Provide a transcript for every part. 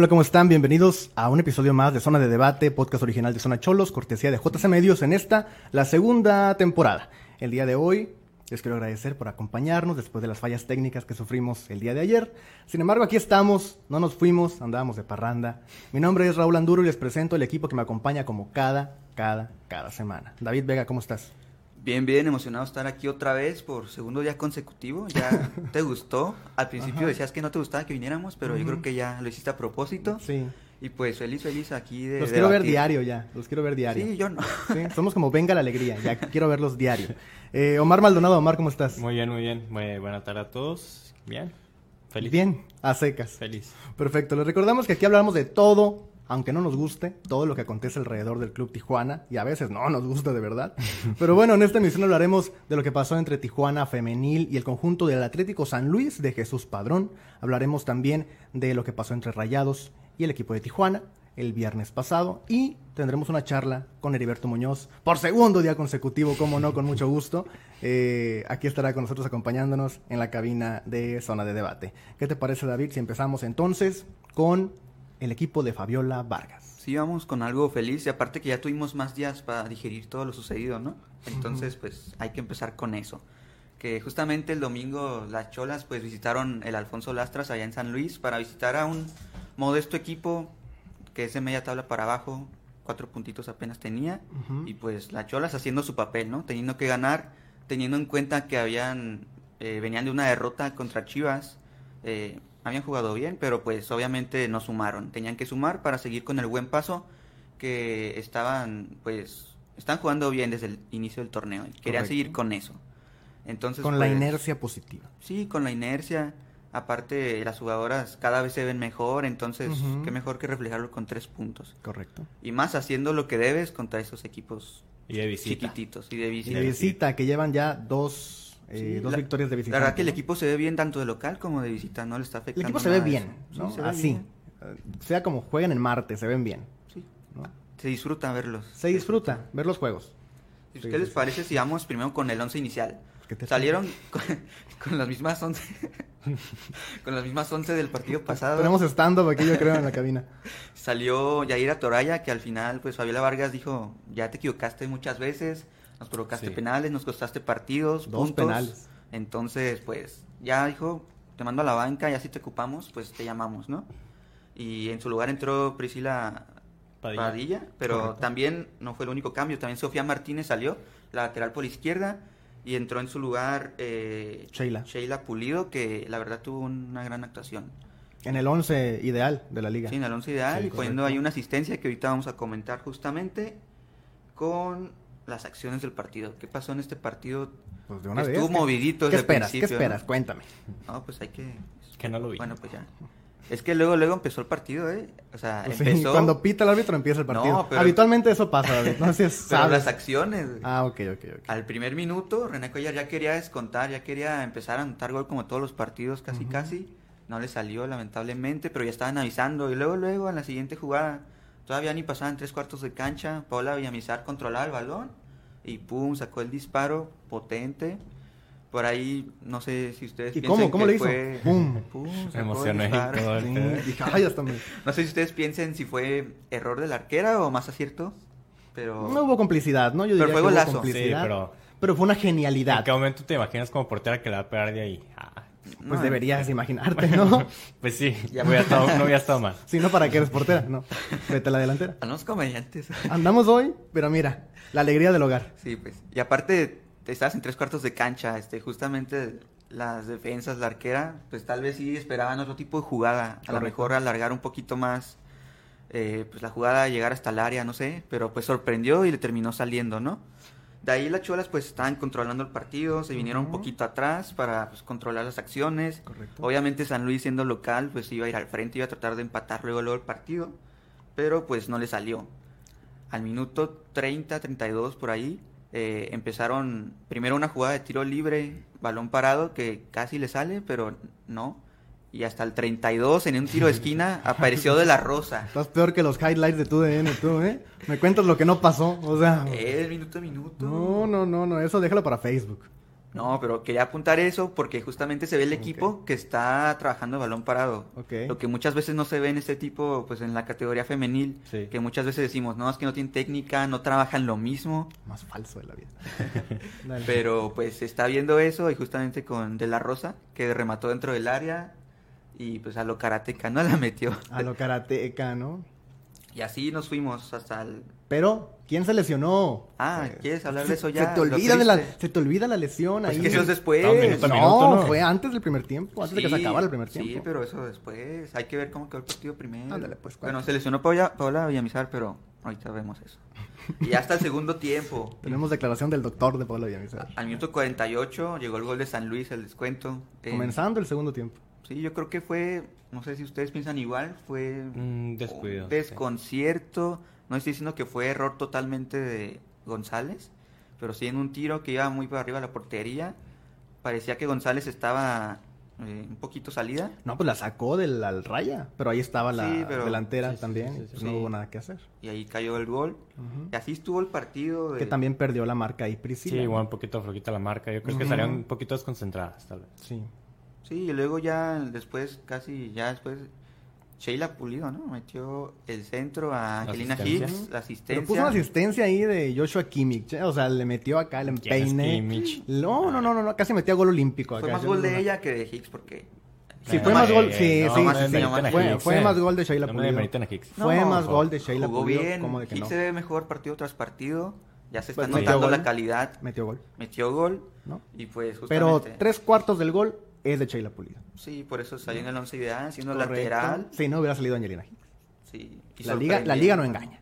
Hola, ¿cómo están? Bienvenidos a un episodio más de Zona de Debate, podcast original de Zona Cholos, cortesía de JC Medios en esta, la segunda temporada. El día de hoy les quiero agradecer por acompañarnos después de las fallas técnicas que sufrimos el día de ayer. Sin embargo, aquí estamos, no nos fuimos, andábamos de parranda. Mi nombre es Raúl Anduro y les presento el equipo que me acompaña como cada, cada, cada semana. David Vega, ¿cómo estás? Bien, bien, emocionado estar aquí otra vez por segundo día consecutivo. ¿Ya te gustó? Al principio decías que no te gustaba que viniéramos, pero yo creo que ya lo hiciste a propósito. Sí. Y pues feliz, feliz aquí de. Los quiero ver diario ya, los quiero ver diario. Sí, yo no. somos como venga la alegría, ya quiero verlos diario. Eh, Omar Maldonado, Omar, ¿cómo estás? Muy bien, muy bien. Muy buena tarde a todos. Bien. Feliz. Bien, a secas. Feliz. Perfecto. Les recordamos que aquí hablamos de todo aunque no nos guste todo lo que acontece alrededor del Club Tijuana, y a veces no nos gusta de verdad. Pero bueno, en esta emisión hablaremos de lo que pasó entre Tijuana Femenil y el conjunto del Atlético San Luis de Jesús Padrón. Hablaremos también de lo que pasó entre Rayados y el equipo de Tijuana el viernes pasado y tendremos una charla con Heriberto Muñoz por segundo día consecutivo, como no, con mucho gusto. Eh, aquí estará con nosotros acompañándonos en la cabina de zona de debate. ¿Qué te parece, David, si empezamos entonces con el equipo de Fabiola Vargas. Sí, vamos con algo feliz y aparte que ya tuvimos más días para digerir todo lo sucedido, ¿no? Entonces, pues hay que empezar con eso. Que justamente el domingo las Cholas pues visitaron el Alfonso Lastras allá en San Luis para visitar a un modesto equipo que es de media tabla para abajo, cuatro puntitos apenas tenía y pues las Cholas haciendo su papel, ¿no? Teniendo que ganar, teniendo en cuenta que habían eh, venían de una derrota contra Chivas. Eh, habían jugado bien, pero pues obviamente no sumaron. Tenían que sumar para seguir con el buen paso que estaban, pues, están jugando bien desde el inicio del torneo y querían seguir con eso. Entonces, con la pues, inercia positiva. Sí, con la inercia. Aparte, las jugadoras cada vez se ven mejor, entonces, qué mejor que reflejarlo con tres puntos. Correcto. Y más haciendo lo que debes contra esos equipos y de visita. chiquititos y de visita. Y de visita, que llevan ya dos eh, dos victorias de visita. La verdad que el equipo se ve bien tanto de local como de visita, no le está afectando. El equipo se ve bien, Así. Eh, sea como jueguen en Marte, se ven bien. Sí. Se disfruta verlos. Se disfruta ver los juegos. ¿Qué les parece si vamos primero con el once inicial? Salieron con, las mismas once con las mismas once del partido pasado. Tenemos estando aquí yo creo en la cabina. Salió Yaira Toraya que al final pues Fabiola Vargas dijo, "Ya te equivocaste muchas veces." Nos provocaste penales, nos costaste partidos, Dos puntos. penales. Entonces, pues, ya dijo, te mando a la banca, ya si te ocupamos, pues te llamamos, ¿no? Y en su lugar entró Priscila Padilla, pero también no fue el único cambio, también Sofía Martínez salió, la lateral por izquierda, y entró en su lugar eh, Sheila. Sheila Pulido, que la verdad tuvo una gran actuación. En el 11 ideal de la liga. Sí, en el 11 ideal, y poniendo ahí una asistencia que ahorita vamos a comentar justamente con las acciones del partido. ¿Qué pasó en este partido? Pues de una Estuvo movidito desde ¿Qué esperas? ¿Qué esperas? Cuéntame. No, pues hay que... Que no lo vi. Bueno, pues ya. Es que luego, luego empezó el partido, ¿eh? O sea, pues empezó... cuando pita el árbitro empieza el partido. No, pero... Habitualmente eso pasa, David. No sé si pero las acciones. Ah, ok, ok, ok. Al primer minuto, René Collar ya quería descontar, ya quería empezar a anotar gol como todos los partidos, casi, casi. No le salió, lamentablemente, pero ya estaban avisando. Y luego, luego, en la siguiente jugada, todavía ni pasaban tres cuartos de cancha. Paula Villamizar controlaba el balón y pum, sacó el disparo potente. Por ahí, no sé si ustedes ¿Y cómo? ¿Cómo le hizo? Pum, pum, emocioné. No sé si ustedes piensen si fue error de la arquera o más acierto, pero... No hubo complicidad, ¿no? Yo pero fue golazo. Sí, pero... pero fue una genialidad. ¿En qué momento te imaginas como portera que la va a pegar de ahí? Ah. Pues deberías imaginarte, ¿no? pues sí, ya no había estado mal. Sí, no para que eres portera, no. Vete a la delantera. Andamos comediantes. Andamos hoy, pero mira, la alegría del hogar. Sí, pues. Y aparte, estás en tres cuartos de cancha, este, justamente las defensas, la arquera, pues tal vez sí esperaban otro tipo de jugada. A lo mejor alargar un poquito más eh, pues la jugada, llegar hasta el área, no sé, pero pues sorprendió y le terminó saliendo, ¿no? De ahí las Cholas pues estaban controlando el partido, se vinieron un poquito atrás para pues, controlar las acciones. Correcto. Obviamente San Luis siendo local pues iba a ir al frente, iba a tratar de empatar luego, luego el partido, pero pues no le salió. Al minuto 30, 32 por ahí, eh, empezaron primero una jugada de tiro libre, balón parado, que casi le sale, pero no y hasta el 32 en un tiro de esquina apareció de la Rosa. Estás peor que los highlights de tu DN, tú, ¿eh? Me cuentas lo que no pasó, o sea... Es minuto a minuto. No, no, no, no, eso déjalo para Facebook. No, pero quería apuntar eso porque justamente se ve el equipo que está trabajando balón parado. Ok. Lo que muchas veces no se ve en este tipo, pues en la categoría femenil, Sí. que muchas veces decimos, no, es que no tienen técnica, no trabajan lo mismo, Más falso de la vida. Pero pues se está viendo eso y justamente con De La Rosa, que remató dentro del área y pues a lo karateca, ¿no? La metió. A lo karateca, ¿no? Y así nos fuimos hasta el... Pero, ¿quién se lesionó? Ah, Eh, ¿quieres hablar de eso ya? Se te olvida, de la, se te olvida la lesión Pues ahí. eso es después. No, minuto a no, minuto, ¿no? fue antes del primer tiempo, antes de que se acabara el primer tiempo. Sí, pero eso después. Hay que ver cómo quedó el partido primero. Ándale, pues, bueno, ¿cuál? se lesionó Paola, Paola Villamizar, pero ahorita vemos eso. Y hasta el segundo tiempo. Tenemos declaración del doctor de Pablo Villamizar. Al minuto 48 llegó el gol de San Luis, el descuento. En- Comenzando el segundo tiempo. Sí, yo creo que fue, no sé si ustedes piensan igual, fue Un descuido, un sí. desconcierto. No estoy diciendo que fue error totalmente de González, pero sí en un tiro que iba muy por arriba de la portería. Parecía que González estaba eh, un poquito salida. No, pues la sacó del al raya, pero ahí estaba la Sí, pero- delantera sí, sí, también, sí, sí, pues sí. no hubo nada que hacer. Y ahí cayó el gol. Y así estuvo el partido. Que de- también perdió la marca ahí Sí, Priscila. igual un poquito flojita la marca. Yo creo que salían un poquito desconcentradas, tal vez. Sí. Sí, y luego ya después, casi ya después, Sheila Pulido, ¿no? Metió el centro a Angelina. Hicks, la Pero asistencia. puso una asistencia ahí de Joshua Kimmich, ¿eh? o sea, le metió acá el ¿Quién es empeine. Kimmich? No, no, no, no, no, casi metía gol olímpico acá. Fue más gol de ella que de Hicks porque... Sí, Eh, fue más gol, sí, sí, Fue, eh. más gol de Sheila Pulido. Fue No, más gol de Sheila Jugó Pulido. bien, ¿Cómo de que Hicks no? se ve mejor partido tras partido. Ya se está Pues notando la calidad. Metió gol, Metió gol ¿no? y pues Pero justamente... tres cuartos del gol es de Sheila Pulido. Sí, por eso salió en el once ideal, siendo Correcto. lateral. Sí, no hubiera salido Angelina. Sí, y La liga, la liga no engaña.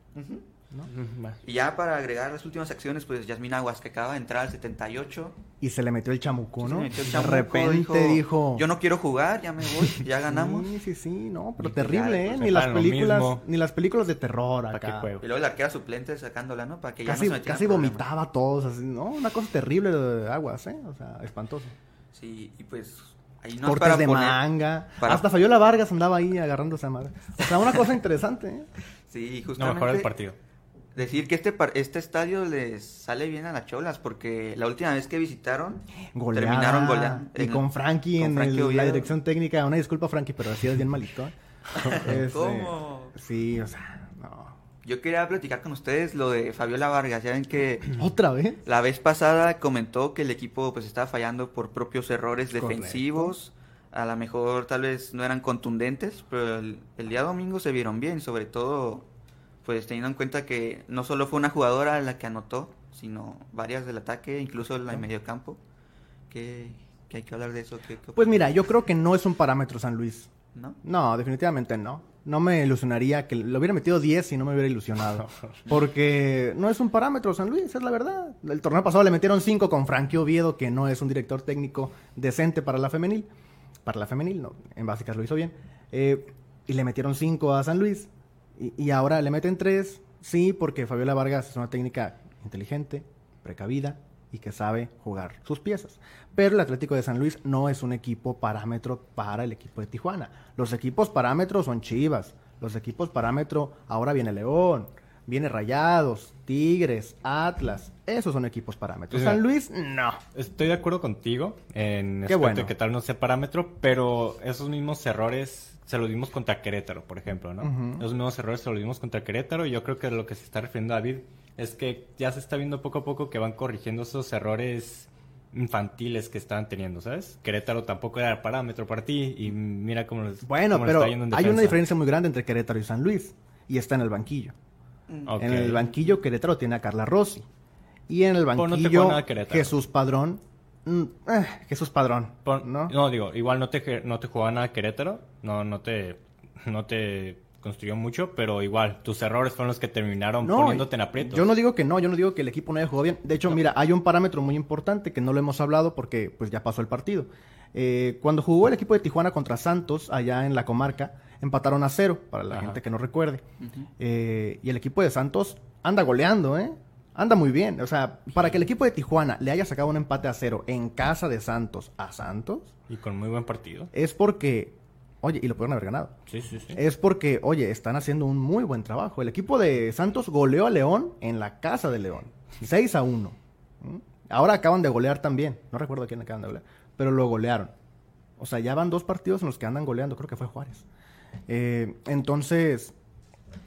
Y ya para agregar las últimas acciones, pues Yasmín Aguas, que acaba de entrar al 78. Y se le metió el chamuco, Sí, se ¿no? metió el de chamuco, repente dijo... Yo no quiero jugar, ya me voy, ya ganamos. Sí, sí, sí, no, pero Y terrible, ¿eh? pues, Ni las películas, ni las películas de terror ¿Para qué acá. juego? Y luego la arquera suplente sacándola, ¿no? Para que ya Casi, no se casi vomitaba a todos, así, ¿no? Una cosa terrible de aguas, ¿eh? O sea, espantoso. Sí, y pues ahí no es Cortes para de poner... manga. para- Hasta Fabiola Vargas andaba ahí agarrándose a madre. O sea, una cosa interesante, ¿eh? Sí, No, justamente mejor el partido. decir que este, par- este estadio les sale bien a las cholas, porque la última vez que visitaron, Goleada. terminaron goleando. Y en- con Frankie con en Frankie el- la dirección técnica. Una disculpa, Frankie, pero así es bien malito. ¿eh? Este, ¿Cómo? Sí, o sea, no. Yo quería platicar con ustedes lo de Fabiola Vargas, ya ven que ¿Otra vez? La vez pasada comentó que el equipo pues estaba fallando por propios errores Correcto. defensivos. A lo mejor tal vez no eran contundentes, pero el, el día domingo se vieron bien, sobre todo pues teniendo en cuenta que no solo fue una jugadora la que anotó, sino varias del ataque, incluso la de medio campo. Que, que hay que hablar de eso. ¿Qué- qué Pues mira, yo creo que no es un parámetro San Luis. ¿No? No, definitivamente no. No me ilusionaría que lo hubiera metido 10 y no me hubiera ilusionado. Porque no es un parámetro San Luis, es la verdad. El torneo pasado le metieron 5 con Frankie Oviedo, que no es un director técnico decente para la femenil. Para la femenil, no. En básicas lo hizo bien. Eh, y le metieron 5 a San Luis. Y, y ahora le meten 3. Sí, porque Fabiola Vargas es una técnica inteligente, precavida y que sabe jugar sus piezas. Pero el Atlético de San Luis no es un equipo parámetro para el equipo de Tijuana. Los equipos parámetros son Chivas. Los equipos parámetro, ahora viene León, viene Rayados, Tigres, Atlas. Esos son equipos parámetros. San Luis, no. Estoy de acuerdo contigo en Qué aspecto bueno. de que tal no sea parámetro, pero esos mismos errores se los dimos contra Querétaro, por ejemplo, ¿no? Esos mismos errores se los dimos contra Querétaro y yo creo que lo que se está refiriendo David es que ya se está viendo poco a poco que van corrigiendo esos errores infantiles que estaban teniendo, ¿sabes? Querétaro tampoco era parámetro para ti y mira cómo les Bueno, cómo les pero está yendo en hay una diferencia muy grande entre Querétaro y San Luis. Y está en el banquillo. Ok. En el banquillo Querétaro tiene a Carla Rossi. Y en el no banquillo. Jesús Padrón. Mm, eh, Jesús Padrón. ¿no? ¿no? digo, igual no te, no te jugaba nada Querétaro, no, no te, no te construyó mucho, pero igual, tus errores fueron los que terminaron No, poniéndote en aprietos. Yo no digo que no, yo no digo que el equipo no haya jugado bien. De hecho, mira, hay un parámetro muy importante que no lo hemos hablado porque pues ya pasó el partido. Eh, cuando jugó el equipo de Tijuana contra Santos, allá en la comarca, empataron a cero, para la Ajá. gente que no recuerde. Eh, y el equipo de Santos anda goleando, ¿eh? Anda muy bien. O sea, para que el equipo de Tijuana le haya sacado un empate a cero en casa de Santos a Santos, Y con muy buen partido. es porque, oye, y lo pudieron haber ganado. Sí, sí, sí. Es porque, oye, están haciendo un muy buen trabajo. El equipo de Santos goleó a León en la casa de León. 6 a 1. ¿Mm? Ahora acaban de golear también. No recuerdo a quién acaban de golear. Pero lo golearon. O sea, ya van dos partidos en los que andan goleando. Creo que fue Juárez. Eh, entonces,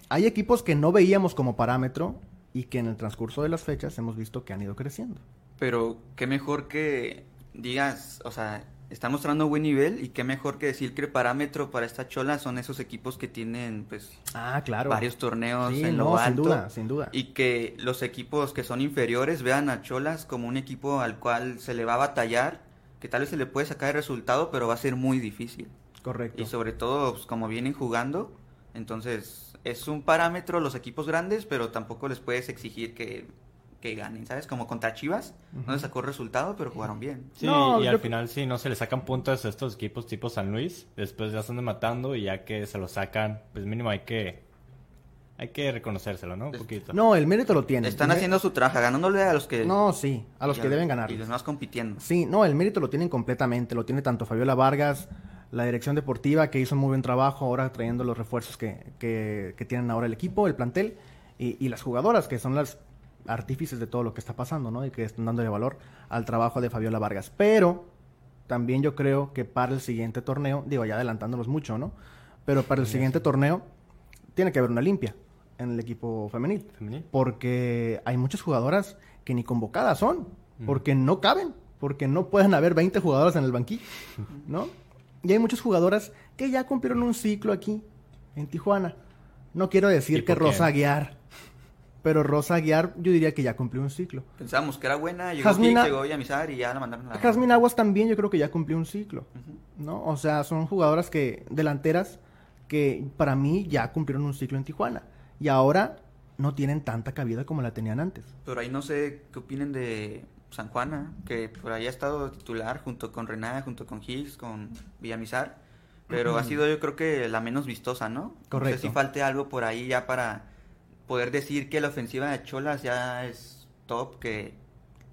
hay equipos que no veíamos como parámetro y que en el transcurso de las fechas hemos visto que han ido creciendo. Pero qué mejor que digas, o sea, están mostrando buen nivel y qué mejor que decir que el parámetro para esta chola son esos equipos que tienen pues ah, claro. varios torneos sí, en no, lo alto sin duda, sin duda. y que los equipos que son inferiores vean a Cholas como un equipo al cual se le va a batallar, que tal vez se le puede sacar el resultado, pero va a ser muy difícil. Correcto. Y sobre todo pues, como vienen jugando, entonces es un parámetro los equipos grandes, pero tampoco les puedes exigir que que ganen, ¿sabes? Como contra Chivas, no les sacó resultado, pero jugaron bien. Sí, No, y yo- al final si no se le sacan puntos a estos equipos tipo San Luis, después ya se andan matando y ya que se lo sacan, pues mínimo hay que hay que reconocérselo, ¿no? Un poquito. No, el mérito lo tienen. Están haciendo su trabajo, ganándole a los que... No, sí, a los que deben ganar. Y los más compitiendo. Sí, no, el mérito lo tienen completamente. Lo tiene tanto Fabiola Vargas, la dirección deportiva, que hizo un muy buen trabajo ahora trayendo los refuerzos que, que, que tienen ahora el equipo, el plantel, y, y las jugadoras, que son las artífices de todo lo que está pasando, ¿no? Y que están dándole valor al trabajo de Fabiola Vargas. Pero también yo creo que para el siguiente torneo, digo, ya adelantándonos mucho, ¿no? Pero para el siguiente torneo tiene que haber una limpia en el equipo femenil. Femenil. Porque hay muchas jugadoras que ni convocadas son, porque no caben, porque no pueden haber 20 jugadoras en el banquillo, ¿no? Y hay muchas jugadoras que ya cumplieron un ciclo aquí, en Tijuana. No quiero decir ¿Tipo que Rosa quién? Aguiar, pero Rosa Aguiar yo diría que ya cumplió un ciclo. Pensábamos que era buena, llegó Jasmina- llegó Yamizar y ya la mandaron a la... Jasmine Aguas también yo creo que ya cumplió un ciclo. ¿no? O sea, son jugadoras que, delanteras, que para mí ya cumplieron un ciclo en Tijuana. Y ahora no tienen tanta cabida como la tenían antes. Pero ahí no sé qué opinen de San Juana, que por ahí ha estado titular junto con Rená, junto con Higgs, con Villamizar. Pero ha sido yo creo que la menos vistosa, ¿no? Correcto. No sé si falte algo por ahí ya para poder decir que la ofensiva de Cholas ya es top, que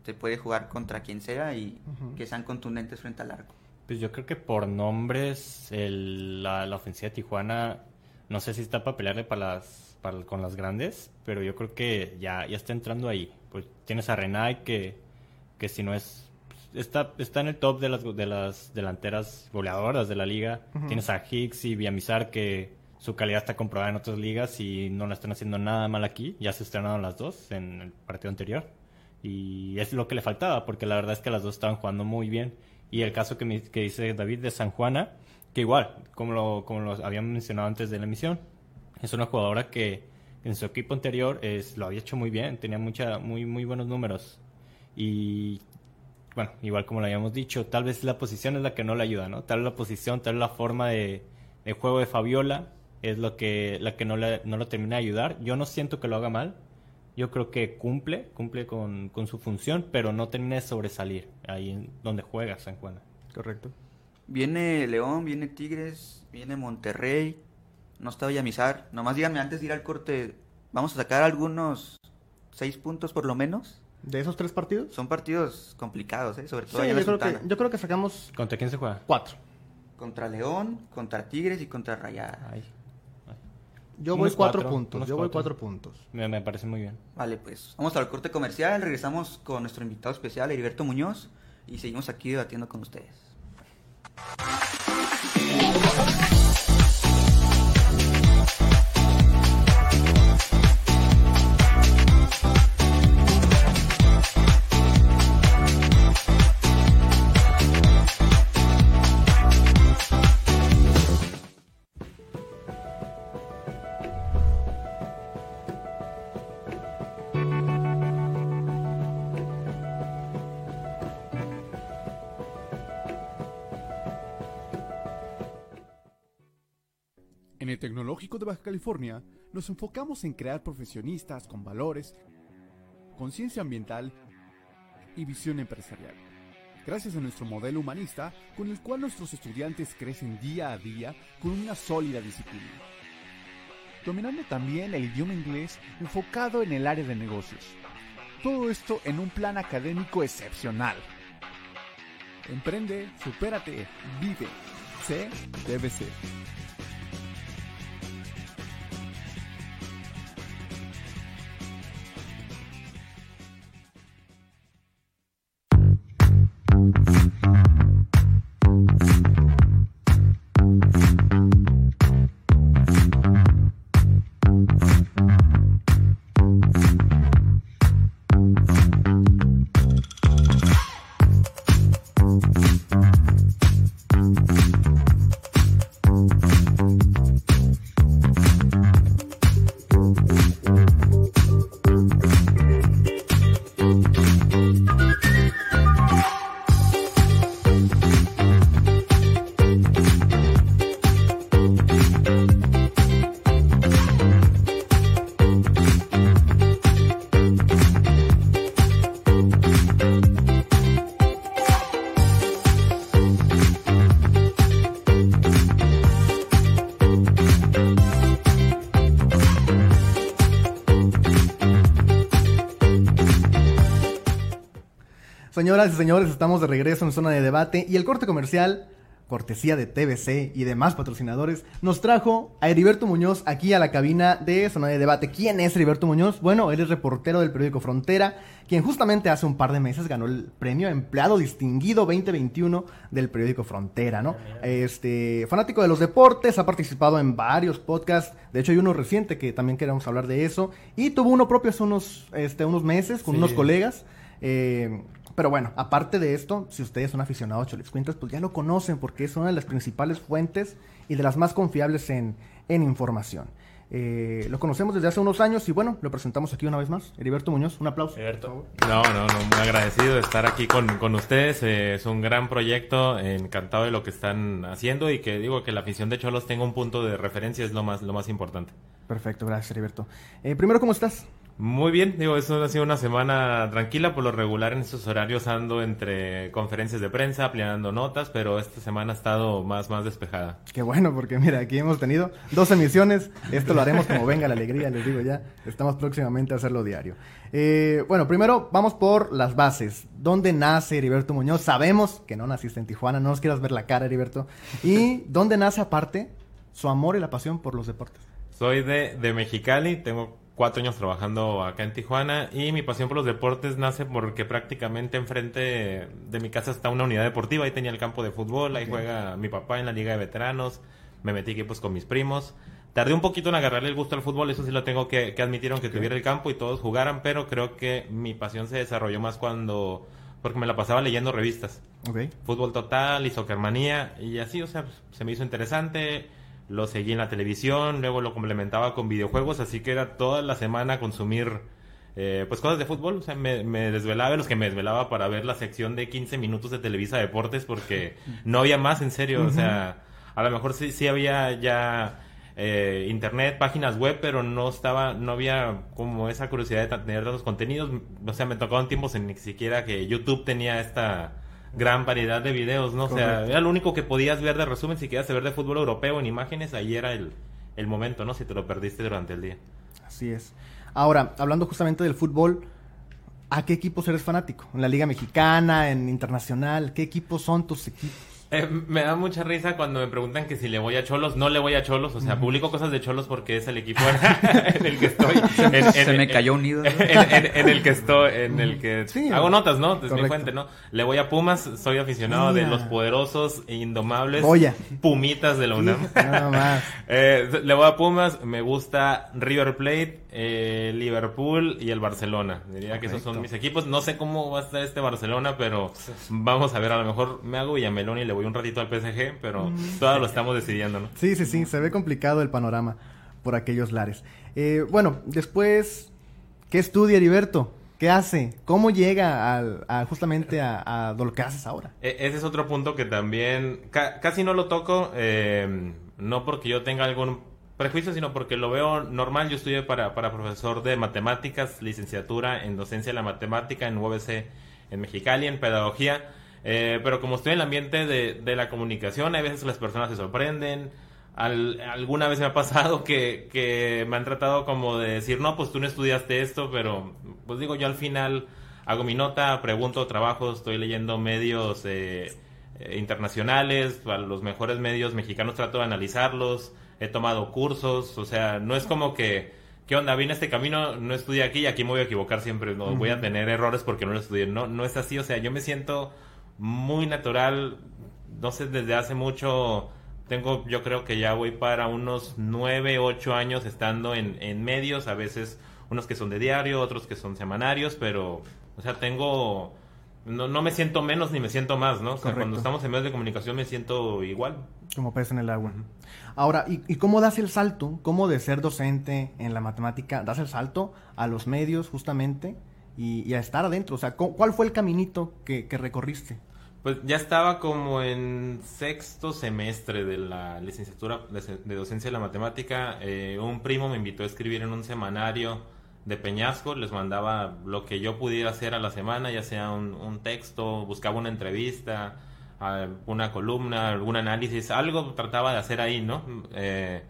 te puede jugar contra quien sea y que sean contundentes frente al arco. Pues yo creo que por nombres el- la, la ofensiva de Tijuana no sé si está para pelearle para las para, con las grandes, pero yo creo que ya, ya está entrando ahí. Pues tienes a Renai que, que si no es está, está en el top de las de las delanteras goleadoras de la liga. Tienes a Hicks y Villamizar que su calidad está comprobada en otras ligas y no la están haciendo nada mal aquí. Ya se estrenaron las dos en el partido anterior. Y es lo que le faltaba, porque la verdad es que las dos estaban jugando muy bien. Y el caso que, me- que dice David de San Juana, que igual, como lo, como lo habíamos mencionado antes de la emisión, es una jugadora que en su equipo anterior es, lo había hecho muy bien, tenía mucha, muy, muy buenos números. Y bueno, igual como lo habíamos dicho, tal vez la posición es la que no le ayuda, ¿no? Tal vez la posición, tal vez la forma de, juego de Fabiola es lo que, la que no, le, no lo termina de ayudar. Yo no siento que lo haga mal. Yo creo que cumple, cumple con, con su función, pero no termina de sobresalir ahí en donde juega San Juana. Correcto. Viene León, viene Tigres, viene Monterrey. No está Villamizar. Nomás díganme antes de ir al corte, ¿vamos a sacar algunos seis puntos por lo menos? ¿De esos tres partidos? Son partidos complicados, ¿eh? Sobre todo Sí, yo la creo, que, yo creo que sacamos ¿Contra quién se juega? cuatro. Contra León, contra Tigres y contra Rayadas. Ay, Yo Unos voy cuatro, cuatro, puntos. Yo voy cuatro. cuatro puntos. me, me parece muy bien. Vale, pues vamos al corte comercial, regresamos con nuestro invitado especial, Heriberto Muñoz, y seguimos aquí debatiendo con ustedes. Tecnológico de Baja California nos enfocamos en crear profesionistas con valores, conciencia ambiental y visión empresarial. Gracias a nuestro modelo humanista con el cual nuestros estudiantes crecen día a día con una sólida disciplina. Dominando también el idioma inglés enfocado en el área de negocios. Todo esto en un plan académico excepcional. Emprende, supérate, vive. C Señoras y señores, estamos de regreso en zona de debate y el corte comercial cortesía de TBC y demás patrocinadores, nos trajo a Heriberto Muñoz aquí a la cabina de Zona de Debate. ¿Quién es Heriberto Muñoz? Bueno, él es reportero del periódico Frontera, quien justamente hace un par de meses ganó el premio Empleado Distinguido 2021 del periódico Frontera, ¿no? Este, fanático de los deportes, ha participado en varios podcasts, de hecho hay uno reciente que también queremos hablar de eso, y tuvo uno propio hace unos, este, unos meses con unos colegas. Eh, pero bueno, aparte de esto, si ustedes son aficionados a Cholis Cuentas, pues ya lo conocen porque es una de las principales fuentes y de las más confiables en, en información. Eh, lo conocemos desde hace unos años y bueno, lo presentamos aquí una vez más. Heriberto Muñoz, un aplauso. Heriberto. No, no, no, muy agradecido de estar aquí con, con ustedes. Eh, es un gran proyecto, encantado de lo que están haciendo y que digo que la afición de Cholos tenga un punto de referencia es lo más, lo más importante. Perfecto, gracias Heriberto. Eh, primero, ¿cómo estás? Muy bien, digo, eso ha sido una semana tranquila, por lo regular en estos horarios ando entre conferencias de prensa, planeando notas, pero esta semana ha estado más, más despejada. Qué bueno, porque mira, aquí hemos tenido dos emisiones, esto lo haremos como venga la alegría, les digo ya, estamos próximamente a hacerlo diario. Eh, bueno, primero vamos por las bases. ¿Dónde nace Heriberto Muñoz? Sabemos que no naciste en Tijuana, no nos quieras ver la cara, Heriberto. ¿Y dónde nace aparte su amor y la pasión por los deportes? Soy de, de Mexicali, tengo cuatro años trabajando acá en Tijuana y mi pasión por los deportes nace porque prácticamente enfrente de mi casa está una unidad deportiva, ahí tenía el campo de fútbol, ahí juega mi papá en la liga de veteranos, me metí equipos con mis primos. Tardé un poquito en agarrarle el gusto al fútbol, eso sí lo tengo que, que admitir, aunque tuviera el campo y todos jugaran, pero creo que mi pasión se desarrolló más cuando, porque me la pasaba leyendo revistas. Fútbol total y soccermanía, y así, o sea, se me hizo interesante lo seguí en la televisión, luego lo complementaba con videojuegos, así que era toda la semana consumir eh, pues cosas de fútbol, o sea, me, desvelaba los que me desvelaba para ver la sección de 15 minutos de Televisa Deportes porque no había más, en serio, o sea, a lo mejor sí, sí había ya eh, internet, páginas web, pero no estaba, no había como esa curiosidad de tener tantos contenidos, o sea, me tocaban tiempos en ni siquiera que YouTube tenía esta gran variedad de videos, ¿no? O sea, era lo único que podías ver de resumen si querías ver de fútbol europeo en imágenes, ahí era el, el momento, ¿no? Si te lo perdiste durante el día. Así es. Ahora, hablando justamente del fútbol, ¿a qué equipos eres fanático? ¿En la Liga Mexicana, en Internacional? ¿Qué equipos son tus equipos? Eh, me da mucha risa cuando me preguntan que si le voy a Cholos. No le voy a Cholos, o sea, publico cosas de Cholos porque es el equipo en, el que estoy. Se me cayó un nido. En, el que estoy, en el que hago notas, ¿no? Es mi fuente, ¿no? Le voy a Pumas, soy aficionado de los poderosos e indomables Pumitas de la UNAM. Nada más. Eh, le voy a Pumas, me gusta River Plate, eh, Liverpool y el Barcelona. Diría que esos son mis equipos. No sé cómo va a estar este Barcelona, pero vamos a ver. A lo mejor me hago Villamelón y le voy un ratito al PSG, pero mm. todo lo estamos decidiendo, ¿no? Sí, sí, sí. Se ve complicado el panorama por aquellos lares. Eh, bueno, después, ¿qué estudia Heriberto? ¿Qué hace? ¿Cómo llega a, justamente a, lo que haces ahora? E, ese es otro punto que también casi no lo toco, eh, no porque yo tenga algún prejuicio, sino porque lo veo normal. Yo estudié para, para profesor de matemáticas, licenciatura en docencia de la matemática en UBC en Mexicali, en pedagogía. Eh, pero como estoy en el ambiente de, de, la comunicación, a veces las personas se sorprenden. alguna vez me ha pasado que, que, me han tratado como de decir, no, pues tú no estudiaste esto, pero pues digo, yo al final hago mi nota, pregunto trabajo, estoy leyendo medios eh, eh, internacionales, los mejores medios mexicanos trato de analizarlos he tomado cursos, o sea, no es como que, ¿qué onda? Vine este camino, no estudié aquí y aquí me voy a equivocar siempre, no voy a tener errores porque no lo estudié, no, no es así, o sea, yo me siento muy natural, no sé, desde hace mucho, tengo, yo creo que ya voy para unos nueve, ocho años estando en, en medios, a veces unos que son de diario, otros que son semanarios, pero, o sea, tengo no, no me siento menos ni me siento más, ¿no? O sea, cuando estamos en medios de comunicación me siento igual. Como pez en el agua. Ahora, ¿y, cómo das el salto? ¿Cómo de ser docente en la matemática das el salto a los medios justamente y, a estar adentro? O sea, ¿cuál fue el caminito que, recorriste? Pues ya estaba como en sexto semestre de la licenciatura de, docencia de la matemática. Eh, un primo me invitó a escribir en un semanario de Peñasco, les mandaba lo que yo pudiera hacer a la semana, ya sea un, texto, buscaba una entrevista, una columna, algún análisis, algo trataba de hacer ahí, ¿no? Eh,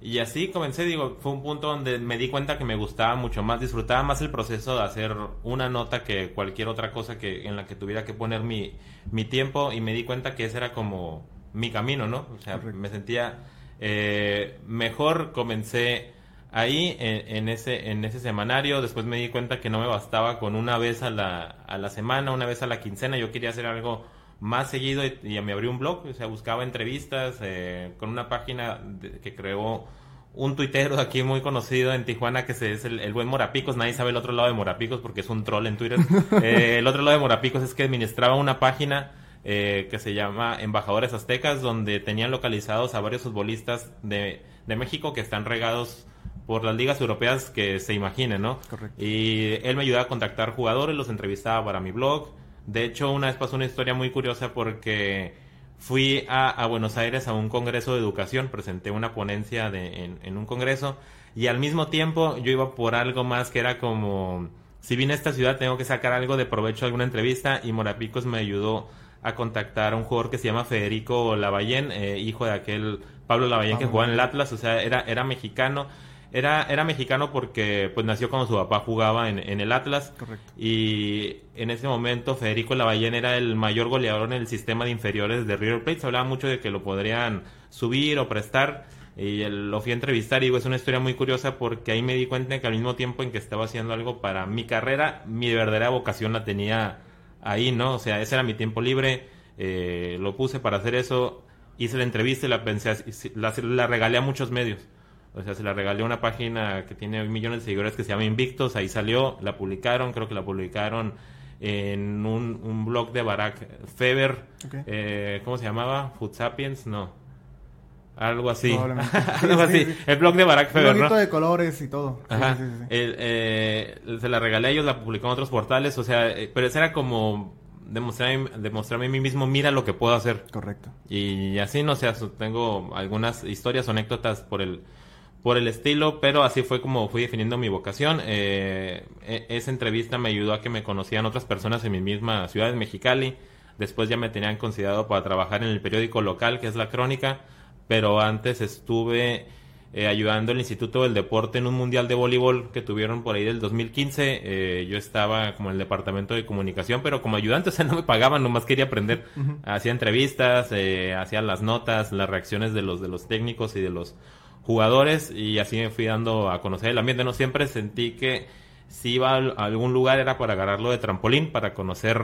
Y así comencé, digo, fue un punto donde me di cuenta que me gustaba mucho más, disfrutaba más el proceso de hacer una nota que cualquier otra cosa que en la que tuviera que poner mi, mi tiempo y me di cuenta que ese era como mi camino, ¿no? O sea, me sentía eh, mejor, comencé ahí en, en, ese, en ese semanario, después me di cuenta que no me bastaba con una vez a la, a la semana, una vez a la quincena, yo quería hacer algo más seguido y, me abrí un blog, o sea, buscaba entrevistas eh, con una página que creó un tuitero aquí muy conocido en Tijuana que es el, buen Morapicos, nadie sabe el otro lado de Morapicos porque es un troll en Twitter. Eh, el otro lado de Morapicos es que administraba una página eh, que se llama Embajadores Aztecas, donde tenían localizados a varios futbolistas de, de México que están regados por las ligas europeas que se imaginen, ¿no? Correcto. Y él me ayudaba a contactar jugadores, los entrevistaba para mi blog, de hecho, una vez pasó una historia muy curiosa porque fui a, Buenos Aires a un congreso de educación, presenté una ponencia de, en, un congreso y al mismo tiempo yo iba por algo más que era como, si vine a esta ciudad tengo que sacar algo de provecho de alguna entrevista y Morapicos me ayudó a contactar a un jugador que se llama Federico Lavallén, eh, hijo de aquel Pablo Lavallén que jugaba en el Atlas, o sea, era, era mexicano era, era mexicano porque pues nació cuando su papá jugaba en, en el Atlas. Correcto. Y en ese momento Federico Lavallén era el mayor goleador en el sistema de inferiores de River Plate. Se hablaba mucho de que lo podrían subir o prestar. Y lo fui a entrevistar y digo, es una historia muy curiosa porque ahí me di cuenta que al mismo tiempo en que estaba haciendo algo para mi carrera, mi verdadera vocación la tenía ahí, ¿no? O sea, ese era mi tiempo libre, eh, lo puse para hacer eso, hice la entrevista y la pensé, la, la regalé a muchos medios. O sea, se la regalé a una página que tiene millones de seguidores que se llama Invictos. Ahí salió, la publicaron, creo que la publicaron en un, blog de Barack Feber. Eh, ¿Cómo se llamaba? Food Sapiens, no. Algo así. Algo así. El blog de Barack Feber. Un de colores y todo. Ajá. Eh, se la regalé a ellos, la publicó en otros portales. O sea, eh, pero era como demostrarme, demostrarme a mí mismo, mira lo que puedo hacer. Correcto. Y así, no sé, tengo algunas historias o anécdotas por el por el estilo, pero así fue como fui definiendo mi vocación. Eh, e, esa entrevista me ayudó a que me conocían otras personas en mi misma ciudad de Mexicali. Después ya me tenían considerado para trabajar en el periódico local, que es La Crónica, pero antes estuve eh, ayudando al Instituto del Deporte en un mundial de voleibol que tuvieron por ahí del 2015. Eh, yo estaba como en el departamento de comunicación, pero como ayudante, o sea, no me pagaban, nomás quería aprender. Hacía entrevistas, hacía las notas, las reacciones de los, de los técnicos y de los jugadores y así me fui dando a conocer el ambiente. No siempre sentí que si iba a algún lugar era para agarrarlo de trampolín, para conocer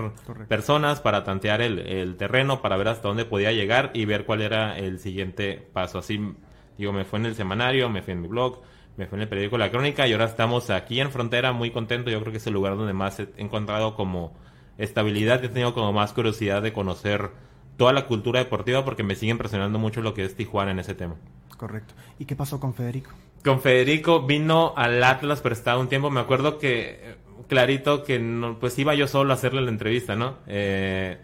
personas, para tantear el, terreno, para ver hasta dónde podía llegar y ver cuál era el siguiente paso. Así, digo, me fue en el semanario, me fui en mi blog, me fue en el periódico La Crónica y ahora estamos aquí en Frontera muy contento. Yo creo que es el lugar donde más he encontrado como estabilidad, he tenido como más curiosidad de conocer toda la cultura deportiva porque me sigue impresionando mucho lo que es Tijuana en ese tema. Correcto. ¿Y qué pasó con Federico? Con Federico vino al Atlas, pero estaba un tiempo. Me acuerdo que, eh, clarito, que no, pues iba yo solo a hacerle la entrevista, ¿no? Eh,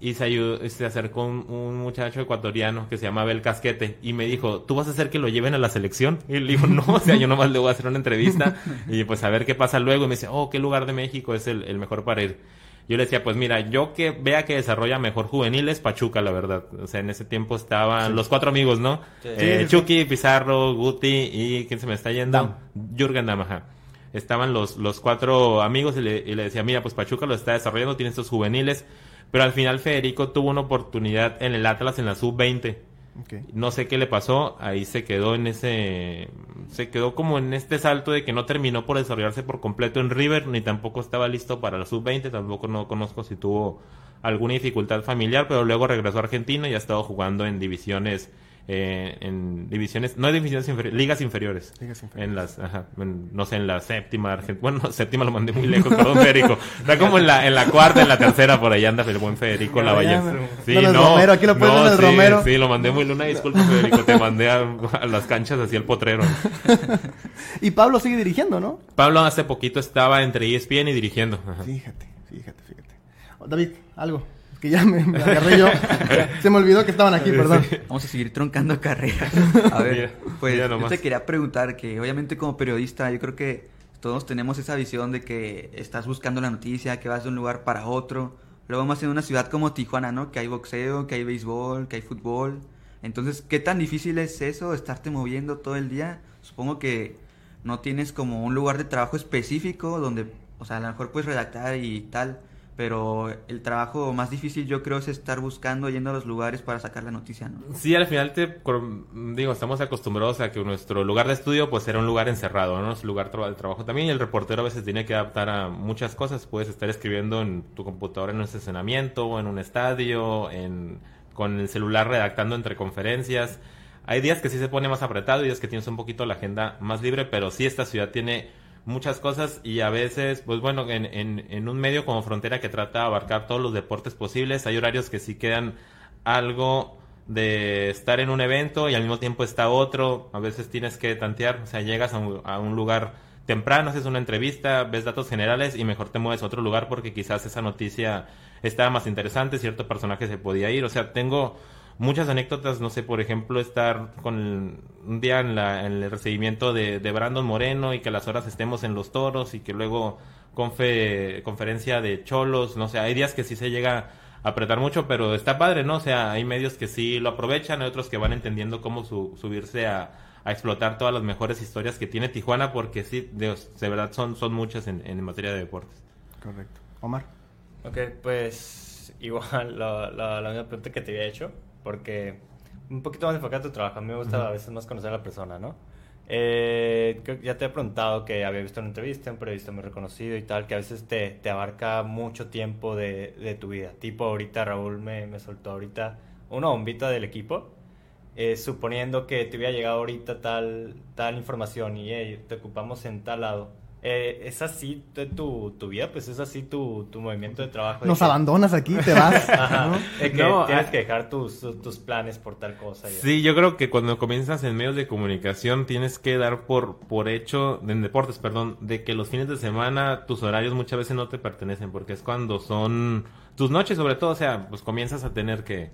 y se, se acercó un, muchacho ecuatoriano que se llamaba El Casquete y me dijo, ¿tú vas a hacer que lo lleven a la selección? Y le dijo, no, o sea, yo nomás le voy a hacer una entrevista y pues a ver qué pasa luego. Y me dice, oh, ¿qué lugar de México es el, el mejor para ir? Yo le decía, pues mira, yo que vea que desarrolla mejor juveniles, Pachuca, la verdad. O sea, en ese tiempo estaban los cuatro amigos, ¿no? Eh, Chucky, Pizarro, Guti y ¿quién se me está yendo? Jürgen Damaja. Estaban los, los cuatro amigos y le, y le decía, mira, pues Pachuca lo está desarrollando, tiene estos juveniles. Pero al final Federico tuvo una oportunidad en el Atlas en la sub-20 no sé qué le pasó, ahí se quedó en ese, se quedó como en este salto de que no terminó por desarrollarse por completo en River, ni tampoco estaba listo para la sub-20, tampoco no conozco si tuvo alguna dificultad familiar, pero luego regresó a Argentina y ha estado jugando en divisiones eh, en divisiones, no divisiones inferiores, ligas inferiores. En las, ajá, no sé, en la séptima, bueno, séptima lo mandé muy lejos, perdón, Federico. Está como en la, en la cuarta, en la tercera, por ahí anda el buen Federico la Sí, no, Romero, aquí lo no, sí, Romero. Sí, lo mandé muy luna, disculpa Federico, te mandé a, las canchas hacia el potrero. y Pablo sigue dirigiendo, ¿no? Pablo hace poquito estaba entre ESPN y dirigiendo. Fíjate, fíjate, fíjate. David, algo que ya me, agarré yo. Se me olvidó que estaban aquí, perdón. Vamos a seguir troncando carreras. A ver, pues yo te quería preguntar que obviamente como periodista yo creo que todos tenemos esa visión de que estás buscando la noticia, que vas de un lugar para otro. Luego más en una ciudad como Tijuana, ¿no? Que hay boxeo, que hay béisbol, que hay fútbol. Entonces, ¿qué tan difícil es eso, estarte moviendo todo el día? Supongo que no tienes como un lugar de trabajo específico donde, o sea, a lo mejor puedes redactar y tal, pero el trabajo más difícil yo creo es estar buscando, yendo a los lugares para sacar la noticia, ¿no? Sí, al final te digo, estamos acostumbrados a que nuestro lugar de estudio pues era un lugar encerrado, ¿no? Es un lugar de trabajo también y el reportero a veces tiene que adaptar a muchas cosas, puedes estar escribiendo en tu computadora en un estacionamiento en un estadio, en con el celular redactando entre conferencias. Hay días que sí se pone más apretado y días que tienes un poquito la agenda más libre, pero sí esta ciudad tiene muchas cosas y a veces, pues bueno, en, en, un medio como Frontera que trata de abarcar todos los deportes posibles, hay horarios que sí quedan algo de estar en un evento y al mismo tiempo está otro, a veces tienes que tantear, o sea, llegas a un, a un lugar temprano, haces una entrevista, ves datos generales y mejor te mueves a otro lugar porque quizás esa noticia estaba más interesante, cierto personaje se podía ir, o sea, tengo muchas anécdotas, no sé, por ejemplo, estar con un día en, la, en el recibimiento de, de, Brandon Moreno y que a las horas estemos en los toros y que luego confe, conferencia de cholos, no sé, hay días que sí se llega a apretar mucho, pero está padre, ¿no? O sea, hay medios que sí lo aprovechan, hay otros que van entendiendo cómo subirse a, a, explotar todas las mejores historias que tiene Tijuana, porque sí, de, de verdad son, son muchas en, en materia de deportes. Correcto. Omar. Ok, pues igual la, la, la misma pregunta que te había hecho porque un poquito más enfocado a tu trabajo. A mí me gusta a veces más conocer a la persona, ¿no? Eh, ya te he preguntado que había visto una entrevista, un periodista muy reconocido y tal, que a veces te, te abarca mucho tiempo de, de, tu vida. Tipo, ahorita Raúl me, me soltó ahorita una bombita del equipo, eh, suponiendo que te hubiera llegado ahorita tal, tal información y te ocupamos en tal lado eh, es así tu, tu vida, pues es así tu, tu movimiento de trabajo. Nos abandonas aquí, te vas. ¿no? que tienes ah, que dejar tus, tus planes por tal cosa. Sí, yo creo que cuando comienzas en medios de comunicación tienes que dar por, por hecho, en deportes, perdón, de que los fines de semana tus horarios muchas veces no te pertenecen, porque es cuando son tus noches sobre todo, o sea, pues comienzas a tener que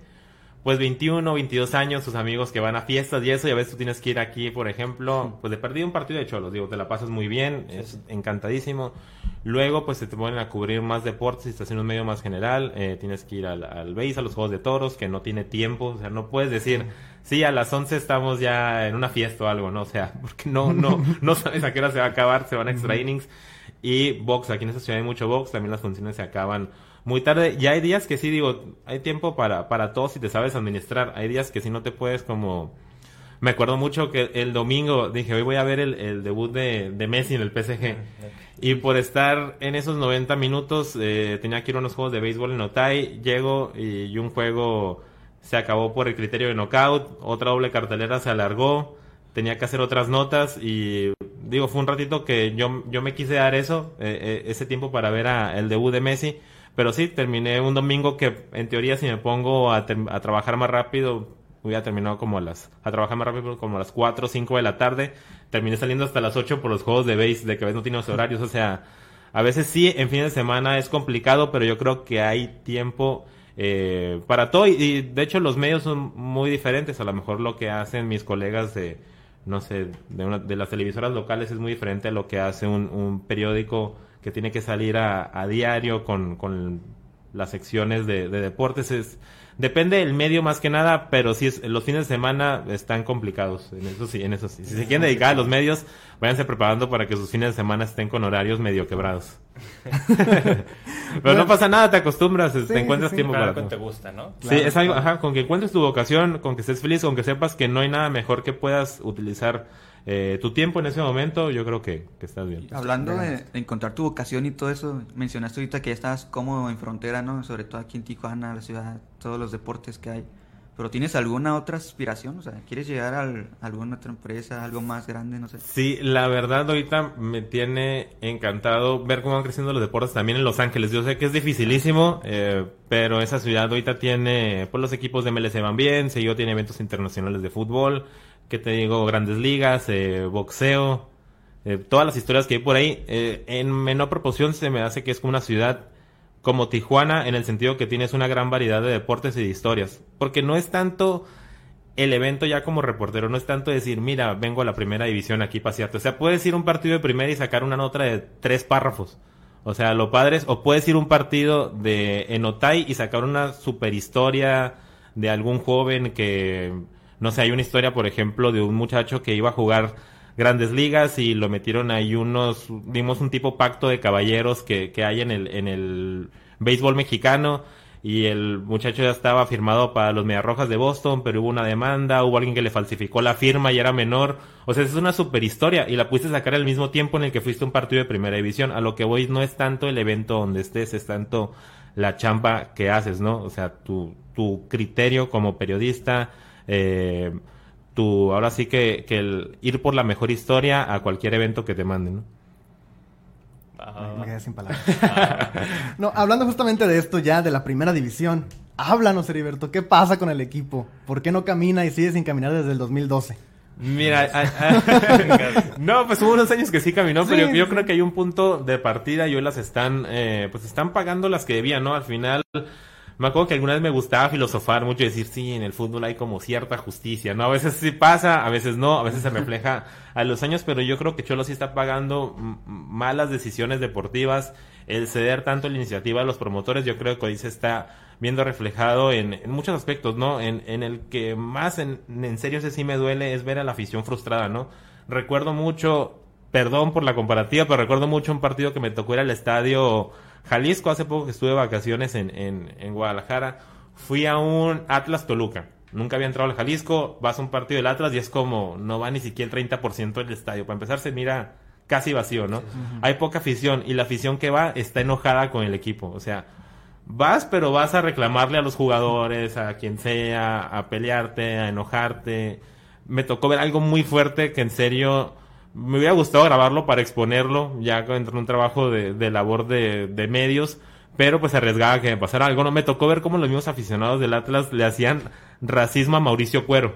pues 21, 22 años, sus amigos que van a fiestas y eso, y a veces tú tienes que ir aquí, por ejemplo, pues de perdido un partido de cholos, digo, te la pasas muy bien, es encantadísimo. Luego, pues se te ponen a cubrir más deportes, y estás en un medio más general, eh, tienes que ir al, al base, a los juegos de toros, que no tiene tiempo, o sea, no puedes decir, sí, a las 11 estamos ya en una fiesta o algo, ¿no? O sea, porque no, no, no sabes a qué hora se va a acabar, se van a extra innings. Y box, aquí en esta ciudad hay mucho box, también las funciones se acaban muy tarde. Ya hay días que sí, digo, hay tiempo para, para todo si te sabes administrar. Hay días que sí no te puedes como... Me acuerdo mucho que el domingo dije, hoy voy a ver el, debut de, de, Messi en el PSG. Y por estar en esos 90 minutos, eh, tenía que ir a unos juegos de béisbol en Otay. Llego y, un juego se acabó por el criterio de knockout. Otra doble cartelera se alargó. Tenía que hacer otras notas y digo, fue un ratito que yo, yo me quise dar eso, eh, eh, ese tiempo para ver a, el debut de Messi pero sí, terminé un domingo que en teoría si me pongo a, a trabajar más rápido, hubiera terminado como a las, a trabajar más rápido como a las 4 o 5 de la tarde. Terminé saliendo hasta las 8 por los juegos de base, de que a veces no tiene horarios. O sea, a veces sí, en fin de semana es complicado, pero yo creo que hay tiempo eh, para todo. Y, de hecho los medios son muy diferentes. A lo mejor lo que hacen mis colegas de, no sé, de, una, de las televisoras locales es muy diferente a lo que hace un, un periódico que tiene que salir a, diario con, con, las secciones de, deportes. Es, depende del medio más que nada, pero sí, es, los fines de semana están complicados. En eso sí, en eso sí. Si se quieren dedicar a los medios, váyanse preparando para que sus fines de semana estén con horarios medio quebrados. pero no pasa nada, te acostumbras, te encuentras tiempo para te gusta, ¿no? sí, es algo, ajá, con que encuentres tu vocación, con que estés feliz, con que sepas que no hay nada mejor que puedas utilizar eh, tu tiempo en ese momento, yo creo que, que estás bien. Hablando de, encontrar tu vocación y todo eso, mencionaste ahorita que ya estás cómodo en frontera, ¿no? Sobre todo aquí en Tijuana, la ciudad, todos los deportes que hay. ¿Pero tienes alguna otra aspiración? O sea, ¿quieres llegar a alguna otra empresa, algo más grande? No sé. Sí, la verdad ahorita me tiene encantado ver cómo van creciendo los deportes también en Los Ángeles. Yo sé que es dificilísimo, eh, pero esa ciudad ahorita tiene, pues los equipos de MLS van bien, seguido tiene eventos internacionales de fútbol, que te digo, grandes ligas, eh, boxeo, eh, todas las historias que hay por ahí. Eh, en menor proporción se me hace que es como una ciudad como Tijuana en el sentido que tienes una gran variedad de deportes y de historias. Porque no es tanto el evento ya como reportero, no es tanto decir, mira, vengo a la primera división aquí pasearte. O sea, puedes ir un partido de primera y sacar una nota de tres párrafos. O sea, lo padre es, o puedes ir un partido de Enotay y sacar una super historia de algún joven que No sé, hay una historia, por ejemplo, de un muchacho que iba a jugar grandes ligas y lo metieron ahí unos, dimos un tipo pacto de caballeros que, que hay en el, en el béisbol mexicano y el muchacho ya estaba firmado para los Mediarrojas de Boston, pero hubo una demanda, hubo alguien que le falsificó la firma y era menor. O sea, es una super historia y la pudiste sacar al mismo tiempo en el que fuiste un partido de primera división. A lo que voy no es tanto el evento donde estés, es tanto la chamba que haces, ¿no? O sea, tu, tu criterio como periodista, eh, tu, ahora sí que, que el ir por la mejor historia a cualquier evento que te manden, ¿no? Me- Me quedé sin palabras. no, hablando justamente de esto ya, de la primera división. Háblanos, Heriberto, ¿qué pasa con el equipo? ¿Por qué no camina y sigue sin caminar desde el 2012? Mira, a- a- no, pues hubo unos años que sí caminó, pero yo, yo sí. creo que hay un punto de partida y hoy las están, eh, pues están pagando las que debían, ¿no? Al final, me acuerdo que alguna vez me gustaba filosofar mucho y decir, sí, en el fútbol hay como cierta justicia, ¿no? A veces sí pasa, a veces no, a veces se refleja a los años, pero yo creo que Cholo sí está pagando malas decisiones deportivas, el ceder tanto la iniciativa a los promotores, yo creo que hoy se está viendo reflejado en, en muchos aspectos, ¿no? En, en el que más en, en serio ese sí me duele es ver a la afición frustrada, ¿no? Recuerdo mucho, perdón por la comparativa, pero recuerdo mucho un partido que me tocó ir al estadio Jalisco hace poco que estuve de vacaciones en, en, en Guadalajara. Fui a un Atlas Toluca. Nunca había entrado al Jalisco, vas a un partido del Atlas y es como, no va ni siquiera el 30% del estadio. Para empezar se mira casi vacío, ¿no? Hay poca afición y la afición que va está enojada con el equipo. O sea, vas, pero vas a reclamarle a los jugadores, a quien sea, a pelearte, a enojarte. Me tocó ver algo muy fuerte que en serio me hubiera gustado grabarlo para exponerlo, ya entre un trabajo de, de labor de, de medios, pero pues arriesgaba que me pasara algo. No me tocó ver cómo los mismos aficionados del Atlas le hacían racismo a Mauricio Cuero.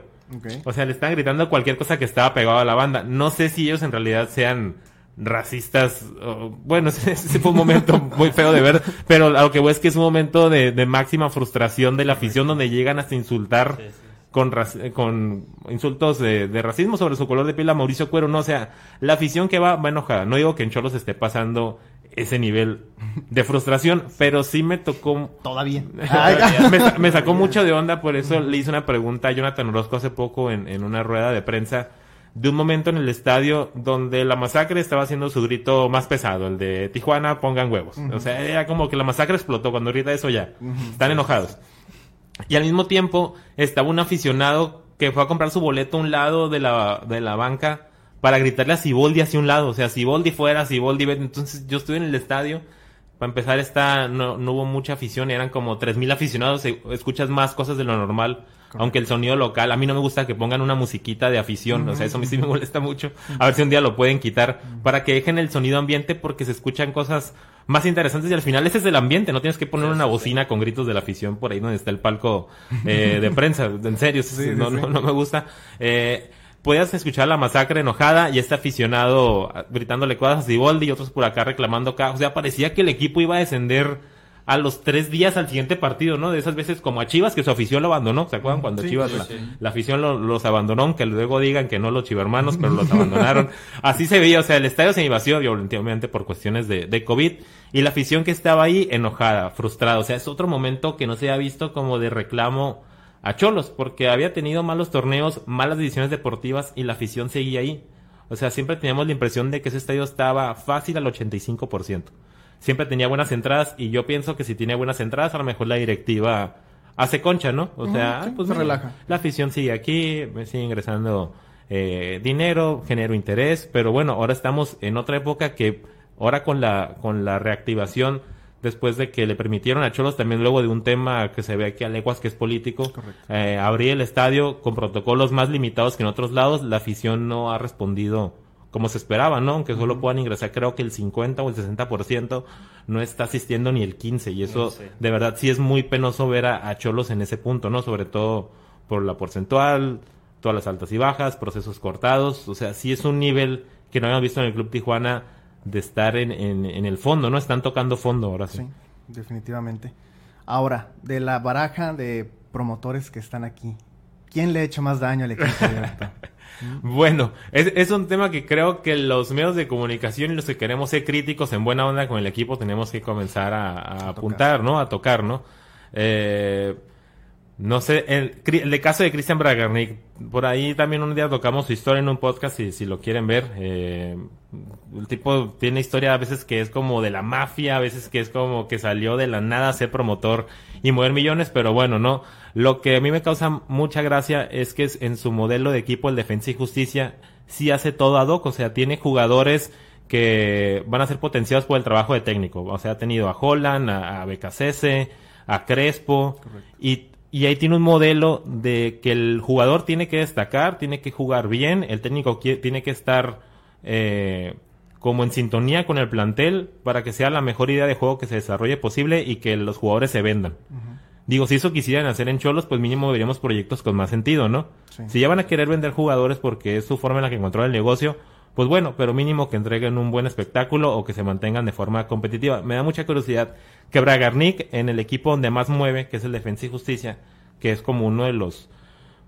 O sea, le están gritando cualquier cosa que estaba pegado a la banda. No sé si ellos en realidad sean racistas. o- bueno, ese, fue un momento muy feo de ver, pero a lo que voy es que es un momento de, de máxima frustración de la afición donde llegan hasta insultar eh, con insultos de, de racismo sobre su color de piel a Mauricio Cuero. No, o sea, la afición que va, va enojada. No digo que en Cholos esté pasando ese nivel de frustración, pero sí me tocó Todavía. me, me sacó mucho de onda, por eso le hice una pregunta a Jonathan Orozco hace poco en, en una rueda de prensa de un momento en el estadio donde la masacre estaba haciendo su grito más pesado, el de Tijuana, pongan huevos. O sea, era como que la masacre explotó cuando grita eso ya. Están enojados. Y al mismo tiempo estaba un aficionado que fue a comprar su boleto a un lado de la, de la banca para gritarle a Siboldi hacia un lado. O sea, Siboldi fuera, Siboldi. Entonces yo estuve en el estadio. Para empezar, esta, no, no hubo mucha afición, eran como 3.000 aficionados, e- escuchas más cosas de lo normal, aunque el sonido local, a mí no me gusta que pongan una musiquita de afición, o sea, eso a mí sí me molesta mucho, a ver si un día lo pueden quitar, para que dejen el sonido ambiente porque se escuchan cosas más interesantes y al final ese es el ambiente, no tienes que poner una bocina con gritos de la afición por ahí donde está el palco eh, de prensa, en serio, sí, no, no, no me gusta. Eh, podías escuchar la masacre enojada y este aficionado ah, gritándole cosas a Siboldi y otros por acá reclamando acá. O sea, parecía que el equipo iba a descender a los tres días al siguiente partido, ¿no? De esas veces como a Chivas que su afición lo abandonó. ¿Se acuerdan cuando Sí, Chivas sí, la, sí. la afición lo- los abandonó? Aunque luego digan que no los chivermanos, pero los abandonaron. Así se veía, o sea, el estadio se vació obviamente por cuestiones de, de COVID y la afición que estaba ahí enojada, frustrada. O sea, es otro momento que no se ha visto como de reclamo a Cholos, porque había tenido malos torneos, malas decisiones deportivas y la afición seguía ahí. O sea, siempre teníamos la impresión de que ese estadio estaba fácil al 85%. Siempre tenía buenas entradas y yo pienso que si tiene buenas entradas, a lo mejor la directiva hace concha, ¿no? O sea, sí, pues se relaja. La afición sigue aquí, me sigue ingresando eh, dinero, genero interés, pero bueno, ahora estamos en otra época que ahora con la con la reactivación después de que le permitieron a Cholos también luego de un tema que se ve aquí a leguas que es político, eh, abrir el estadio con protocolos más limitados que en otros lados, la afición no ha respondido como se esperaba, ¿no? Aunque solo puedan ingresar creo que el 50 o el 60% no está asistiendo ni el 15 y eso Sí. de verdad sí es muy penoso ver a, a Cholos en ese punto, ¿no? Sobre todo por la porcentual, todas las altas y bajas, procesos cortados, o sea, sí es un nivel que no habíamos visto en el Club Tijuana de estar en, en, en el fondo, ¿no? Están tocando fondo ahora sí. Sí, definitivamente. Ahora, de la baraja de promotores que están aquí, ¿quién le ha hecho más daño al equipo Heriberto? Bueno, es, es un tema que creo que los medios de comunicación y los que queremos ser críticos en buena onda con el equipo tenemos que comenzar a, a apuntar, ¿no? A tocar, ¿no? Eh, no sé, el, el caso de Christian Bragarnik, por ahí también un día tocamos su historia en un podcast y si lo quieren ver. Eh, el tipo tiene historia a veces que es como de la mafia, a veces que es como que salió de la nada a ser promotor y mover millones, pero bueno, no. Lo que a mí me causa mucha gracia es que en su modelo de equipo, el Defensa y Justicia, sí hace todo ad hoc, o sea, tiene jugadores que van a ser potenciados por el trabajo de técnico. O sea, ha tenido a Holland, a, a a Crespo, y y ahí tiene un modelo de que el jugador tiene que destacar, tiene que jugar bien, el técnico tiene que estar eh, como en sintonía con el plantel para que sea la mejor idea de juego que se desarrolle posible y que los jugadores se vendan. Digo, si eso quisieran hacer en Cholos, pues mínimo veríamos proyectos con más sentido, ¿no? Si ya van a querer vender jugadores porque es su forma en la que encontró el negocio, pues bueno, pero mínimo que entreguen un buen espectáculo o que se mantengan de forma competitiva. Me da mucha curiosidad que Bragarnik en el equipo donde más mueve, que es el Defensa y Justicia, que es como uno de los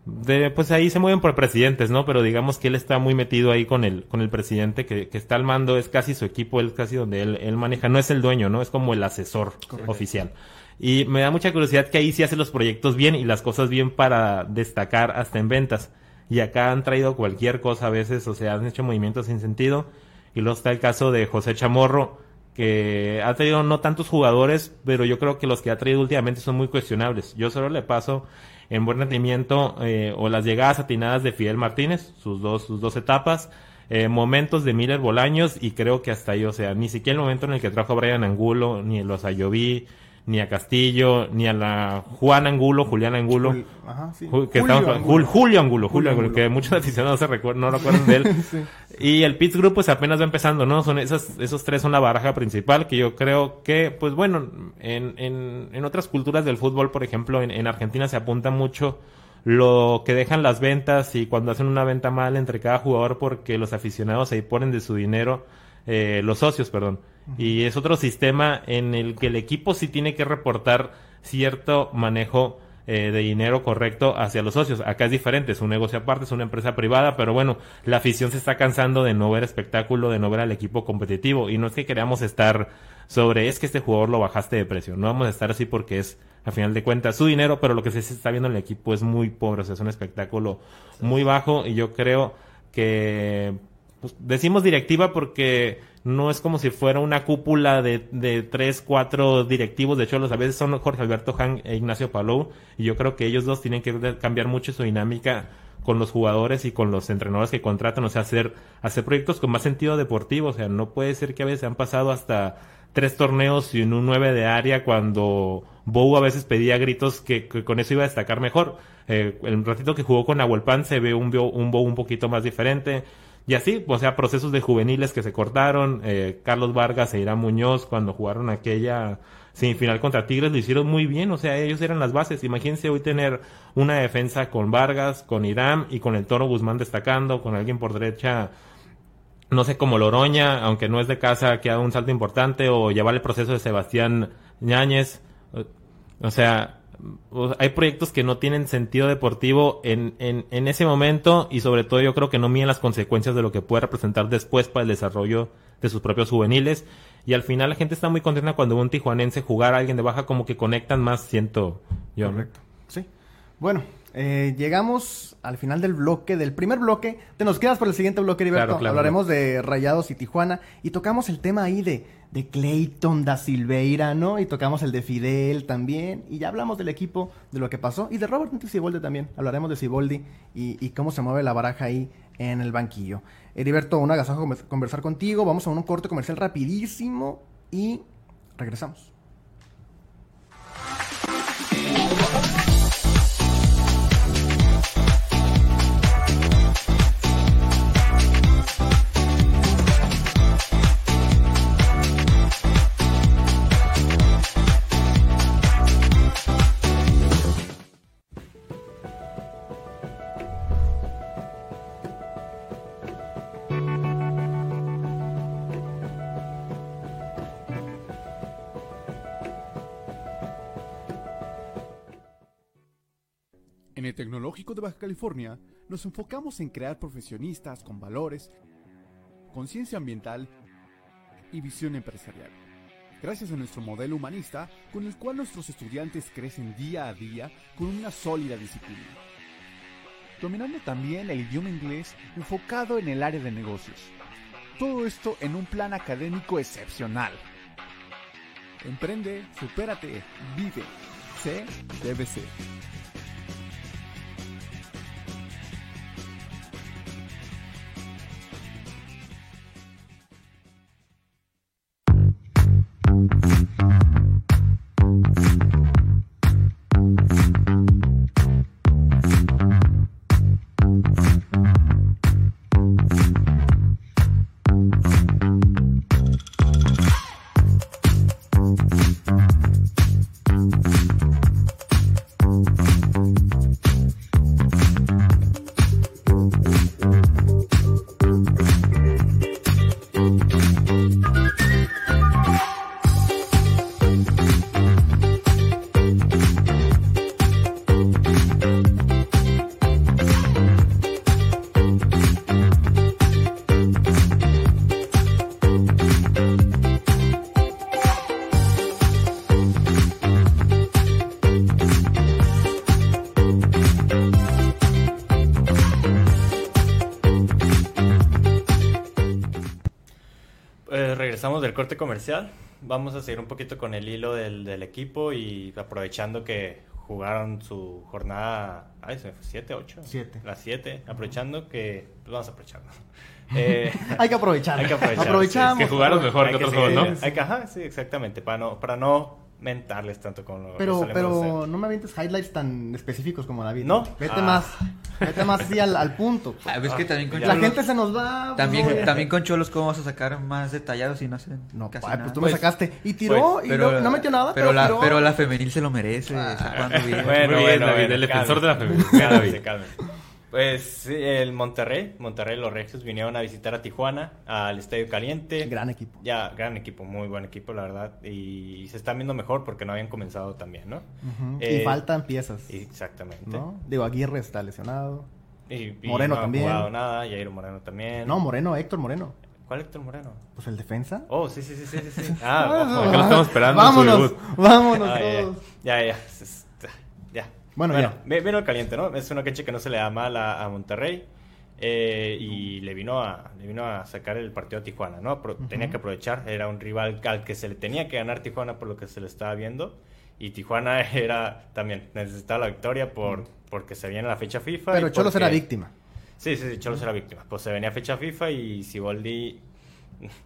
de, pues ahí se mueven por presidentes, ¿no? Pero digamos que él está muy metido ahí con el, con el presidente que, que está al mando, es casi su equipo, él casi donde él, él maneja, no es el dueño, ¿no? Es como el asesor oficial. Y me da mucha curiosidad que ahí sí hace los proyectos bien y las cosas bien para destacar hasta en ventas. Y acá han traído cualquier cosa a veces, o sea, han hecho movimientos sin sentido. Y luego está el caso de José Chamorro, que ha traído no tantos jugadores, pero yo creo que los que ha traído últimamente son muy cuestionables. Yo solo le paso en buen rendimiento eh, o las llegadas atinadas de Fidel Martínez, sus dos, sus dos etapas, eh, momentos de Miller Bolaños y creo que hasta ahí, o sea, ni siquiera el momento en el que trajo Brian Angulo, ni los Ayoví, ni a Castillo, ni a la Juan Angulo, Julián Angulo, Julio, Angulo. Julio, Angulo, Julio, Angulo, que muchos aficionados se recuerdan, no recuerdan de él. Y el Pitts Group pues apenas va empezando, ¿no? Son esas, esos tres son la baraja principal que yo creo que, pues bueno, en, en, en otras culturas del fútbol, por ejemplo, en, en Argentina se apunta mucho lo que dejan las ventas y cuando hacen una venta mal entre cada jugador porque los aficionados ahí ponen de su dinero, eh, los socios, perdón y es otro sistema en el que el equipo sí tiene que reportar cierto manejo eh, de dinero correcto hacia los socios. Acá es diferente, es un negocio aparte, es una empresa privada, pero bueno, la afición se está cansando de no ver espectáculo, de no ver al equipo competitivo. Y no es que queramos estar sobre, es que este jugador lo bajaste de precio. No vamos a estar así porque es, a final de cuentas, su dinero, pero lo que se está viendo en el equipo es muy pobre, o sea, es un espectáculo muy bajo y yo creo que pues, decimos directiva porque no es como si fuera una cúpula de, de tres, cuatro directivos de Cholos. A veces son Jorge Alberto Han e Ignacio Palou. Y yo creo que ellos dos tienen que cambiar mucho su dinámica con los jugadores y con los entrenadores que contratan. O sea, hacer, hacer proyectos con más sentido deportivo. O sea, no puede ser que a veces han pasado hasta tres torneos y en un nueve de área cuando Bou a veces pedía gritos que, con eso iba a destacar mejor. Eh, el ratito que jugó con Pan se ve un, un Bou un poquito más diferente. Y así, o sea, procesos de juveniles que se cortaron. Eh, Carlos Vargas e Irán Muñoz, cuando jugaron aquella semifinal contra Tigres, lo hicieron muy bien. O sea, ellos eran las bases. Imagínense hoy tener una defensa con Vargas, con Irán y con el Toro Guzmán destacando, con alguien por derecha no sé, como Loroña, aunque no es de casa, que haga un salto importante, o llevar el proceso de Sebastián Ñáñez. O sea, hay proyectos que no tienen sentido deportivo en, en, en, ese momento y sobre todo yo creo que no miden las consecuencias de lo que puede representar después para el desarrollo de sus propios juveniles y al final la gente está muy contenta cuando un tijuanense jugar a alguien de baja como que conectan más, siento yo. Correcto. Sí. Bueno, eh, llegamos al final del bloque, del primer bloque. Te nos quedas por el siguiente bloque, Heriberto. Hablaremos de Rayados y Tijuana y tocamos el tema ahí de de Clayton da Silveira, ¿no? Y tocamos el de Fidel también. Y ya hablamos del equipo, de lo que pasó. Y de Robert Ciboldi también. Hablaremos de Ciboldi y, y, cómo se mueve la baraja ahí en el banquillo. Heriberto, un agasajo conversar contigo. Vamos a un corte comercial rapidísimo y regresamos. Tecnológico de Baja California nos enfocamos en crear profesionistas con valores, conciencia ambiental y visión empresarial. gracias a nuestro modelo humanista con el cual nuestros estudiantes crecen día a día con una sólida disciplina. Dominando también el idioma inglés enfocado en el área de negocios. Todo esto en un plan académico excepcional. Emprende, supérate, vive. C debe. Corte comercial. Vamos a seguir un poquito con el hilo del, del equipo y aprovechando que jugaron su jornada. Ay, se me fue 7, 8. Siete. Las 7. Aprovechando que. Pues vamos a aprovecharlo. Eh, Hay que aprovechar. hay que aprovechar. Aprovechamos. que jugaron mejor que otros sí, juegos, ¿no? Hay que, ajá, sí, exactamente. Para no, para no mentarles tanto con lo Pero, pero no me avientes highlights tan específicos como David. ¿No? Vete Ah. más. Vete más así al, al punto. Ah, pues es que también con La Cholos, gente se nos va. también, pues, también con Cholos, ¿cómo vas a sacar más detallados si no hacen No, casi ay, nada? pues tú Pues- me sacaste. Y tiró y Pero- no, no metió nada. Pero, la, tiró. pero la femenil se lo merece. bien. Bueno, Muy bien, bueno, David, bueno, el defensor de la cálmense, David. cálmense. Pues sí, el Monterrey, Monterrey, los Regios vinieron a visitar a Tijuana, al Estadio Caliente. Gran equipo. Ya, gran equipo, muy buen equipo, la verdad. Y se están viendo mejor porque no habían comenzado también, ¿no? Ujú. Eh, y faltan piezas. Exactamente. ¿no? Digo, Aguirre está lesionado. Y, y Moreno no ha también. jugado nada, Jairo Moreno también. No, Moreno, Héctor Moreno. ¿Cuál Héctor Moreno? Pues el defensa. Oh, sí, sí, sí, sí, sí. Ah, ojo. acá lo estamos esperando en su Vámonos, vámonos Ah, ya, todos. ya, ya. Bueno, ya. ve- vino el caliente, ¿no? Es una cancha que no se le da mal a, a Monterrey. eh, y le vino a le vino a sacar el partido a Tijuana, ¿no? Pro- Tenía que aprovechar, era un rival al que se le tenía que ganar Tijuana por lo que se le estaba viendo. Y Tijuana era también, necesitaba la victoria por, porque se viene la fecha FIFA. Pero Cholos porque- era víctima. Sí, sí, sí, Cholos era víctima. Pues se venía fecha FIFA y Siboldi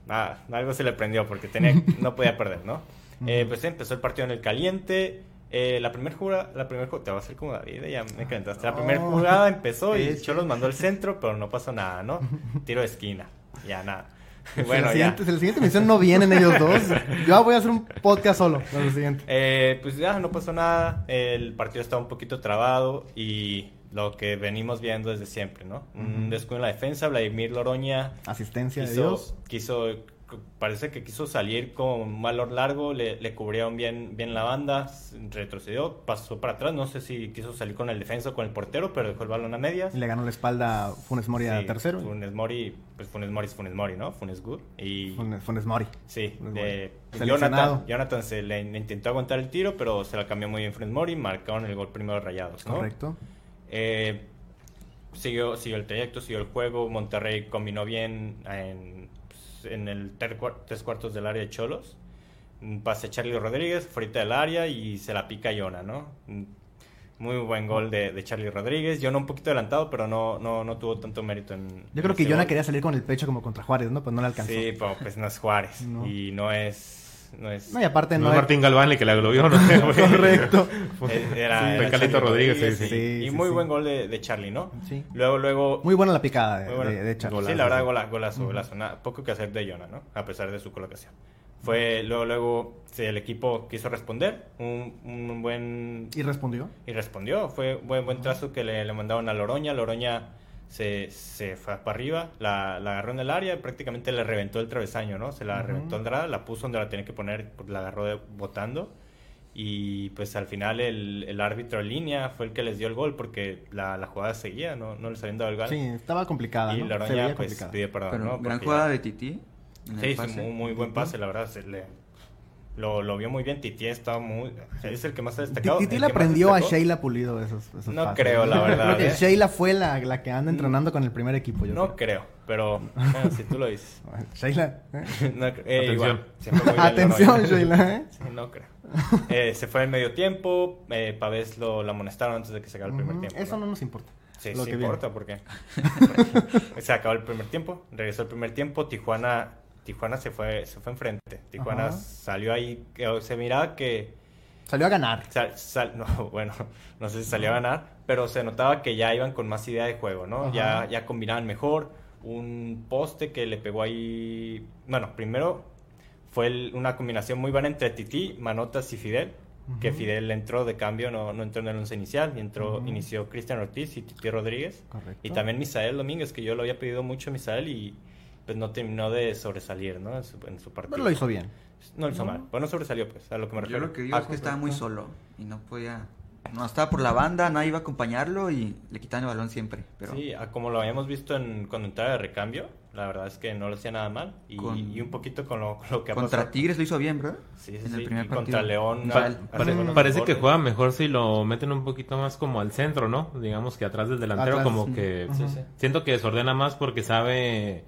ah, algo se le prendió porque tenía, no podía perder, ¿no? Eh, pues empezó el partido en el caliente. Eh, la primera jugada, la primera jugada, te va a hacer como David, ya me calentaste. La primera Oh. jugada empezó y Cholos mandó al centro, pero no pasó nada, ¿no? Tiro de esquina, ya nada. Bueno, la, siguiente, si la siguiente emisión no vienen ellos dos. Yo voy a hacer un podcast solo. Lo siguiente. Eh, pues ya no pasó nada, el partido estaba un poquito trabado y lo que venimos viendo desde siempre, ¿no? Un descuido en la defensa, Vladimir Loroña Asistencia de quiso, Dios. quiso, parece que quiso salir con un valor largo, le, le cubrieron bien, bien la banda, retrocedió, pasó para atrás, no sé si quiso salir con el defensa o con el portero, pero dejó el balón a medias. Y le ganó la espalda a Funes Mori a Sí, tercero. Funes Mori, pues Funes Mori es Funes Mori, ¿no? Funes Good. Y Funes, Funes Mori. Sí, Funes de Mori. Seleccionado. Jonathan, Jonathan se le, le intentó aguantar el tiro, pero se la cambió muy bien Funes Mori, marcaron el gol primero de Rayados, ¿no? Correcto. Eh, siguió, siguió el trayecto, siguió el juego, Monterrey combinó bien en, en el tres cuartos del área de Cholos. Un pase Charlie Rodríguez, frita del área y se la pica Yona, ¿no? Un Muy buen gol de, de Charlie Rodríguez. Yona un poquito adelantado, pero no, no, no tuvo tanto mérito en. Yo creo en que Jonah gol. quería salir con el pecho como contra Juárez, ¿no? Pues no le alcanzó. Sí, pero pues no es Juárez. No. Y no es. No es. No, y aparte No no, es Martín Galván el que la globió, no sé, güey. Correcto. Era, Sí, era Rodríguez, sí, sí. y Sí, muy sí. buen gol de, de Charlie, ¿no? Sí. Luego, luego. Muy buena la picada de, buena. de, de Charlie. Sí, la verdad, gola- golazo, golazo. Nada, poco que hacer de Jonah, ¿no? A pesar de su colocación. Fue, luego, luego, sí, el equipo quiso responder. Un, un buen. ¿Y respondió? Y respondió. Fue un buen, buen trazo que le, le mandaron a Loroña. Loroña se, se fue para arriba, la, la agarró en el área y prácticamente le reventó el travesaño, ¿no? Se la Ujú. reventó Andrada, la puso donde la tenía que poner, pues, la agarró de, botando. Y pues al final el, el árbitro en línea fue el que les dio el gol porque la, la jugada seguía, no, no les habían dado el gol. Sí, estaba complicada, y ¿no? Loroña veía pues complicada. pidió perdón, Pero ¿no? gran Porque jugada ya- de Titi. en el Sí, sí, pase. muy, muy buen pase, la verdad. Se le, lo, lo vio muy bien. Titi estaba muy. Es el que más ha destacado. Titi le aprendió a. Sheila Pulido esos, esos No pases. creo, la verdad, ¿eh? Sheila fue la, la que anda entrenando con el primer equipo. Yo No creo, pero bueno, si tú lo dices. Sheila. ¿eh? No, eh, Atención. igual, Atención. Sheila. ¿eh? Sí, no creo. Eh, se fue en medio tiempo. Eh, Pavés lo, lo amonestaron antes de que se acabara el primer tiempo. Eso ¿no? no nos importa. Sí, lo sí que viene. importa porque se acabó el primer tiempo, regresó el primer tiempo, Tijuana Tijuana se fue se fue enfrente. Tijuana Ajá. salió ahí se miraba que Salió a ganar. sal- sal- no, bueno, no sé si salió a ganar, pero se notaba que ya iban con más idea de juego, ¿no? Ajá. Ya ya combinaban mejor, un poste que le pegó ahí, bueno, primero fue el- una combinación muy buena entre Titi, Manotas y Fidel. Que. Fidel entró de cambio, no, no entró en el once inicial, entró, inició Cristian Ortiz y Titi Rodríguez. Correcto. Y también Misael Domínguez, que yo lo había pedido mucho a Misael y pues no terminó de sobresalir, ¿no? En su, en su partido. Pero lo hizo bien. No lo hizo No. mal. Bueno, sobresalió, pues, a lo que me Yo refiero. lo que digo Ah, es que estaba muy correcto. solo y no podía... No estaba por la banda, nadie iba a acompañarlo y le quitaban el balón siempre. Pero Sí, a como lo habíamos visto en, cuando entraba de recambio, la verdad es que no lo hacía nada mal. Y, Con- y un poquito con lo, con lo que ha contra pasado. Tigres lo hizo bien, ¿verdad? Sí, sí, en el sí, primer y partido. contra León. Pa- Pare- parece que juega mejor si lo meten un poquito más como al centro, ¿no? Digamos que atrás del delantero, Atrás, como sí. que. Sí, sí. siento que desordena más porque sabe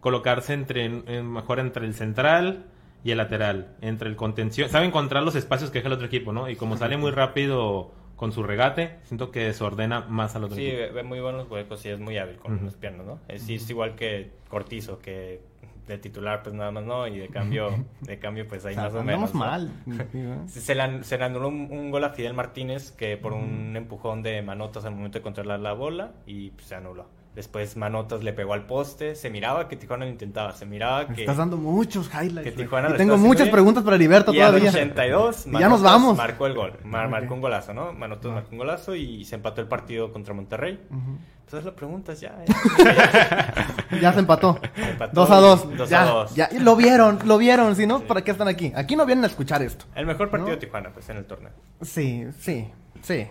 colocarse entre en- mejor entre el central y el lateral, entre el contención, sabe encontrar los espacios que deja el otro equipo, ¿no? Y como sale muy rápido con su regate, siento que desordena más al otro Sí, equipo. ve, ve muy buenos huecos y es muy hábil con Ujú. las piernas, ¿no? Es, sí, es igual que Cortizo, que de titular pues nada más no, y de cambio, de cambio pues ahí O sea, más o menos. ¿no? mal. Sí. Se le, an- se le anuló un, un gol a Fidel Martínez que por un empujón de Manotas al momento de controlar la bola y pues, se anuló. Después Manotas le pegó al poste, se miraba que Tijuana lo intentaba, se miraba Me que... Estás dando muchos highlights. que güey. Tijuana y lo tengo muchas bien. preguntas para Heriberto Y todavía. 82 Y ya nos vamos. marcó el gol, mar- Ok. marcó un golazo, ¿no? Manotas Ah. marcó un golazo y se empató el partido contra Monterrey. Ujú. Entonces las preguntas ya. ya. Ya se empató. Se empató. Dos a dos. Dos ya, a dos. ya. Lo vieron, lo vieron. Si no, ¿para qué están aquí? Aquí no vienen a escuchar esto. El mejor partido ¿No? de Tijuana, pues, en el torneo. Sí, sí, sí,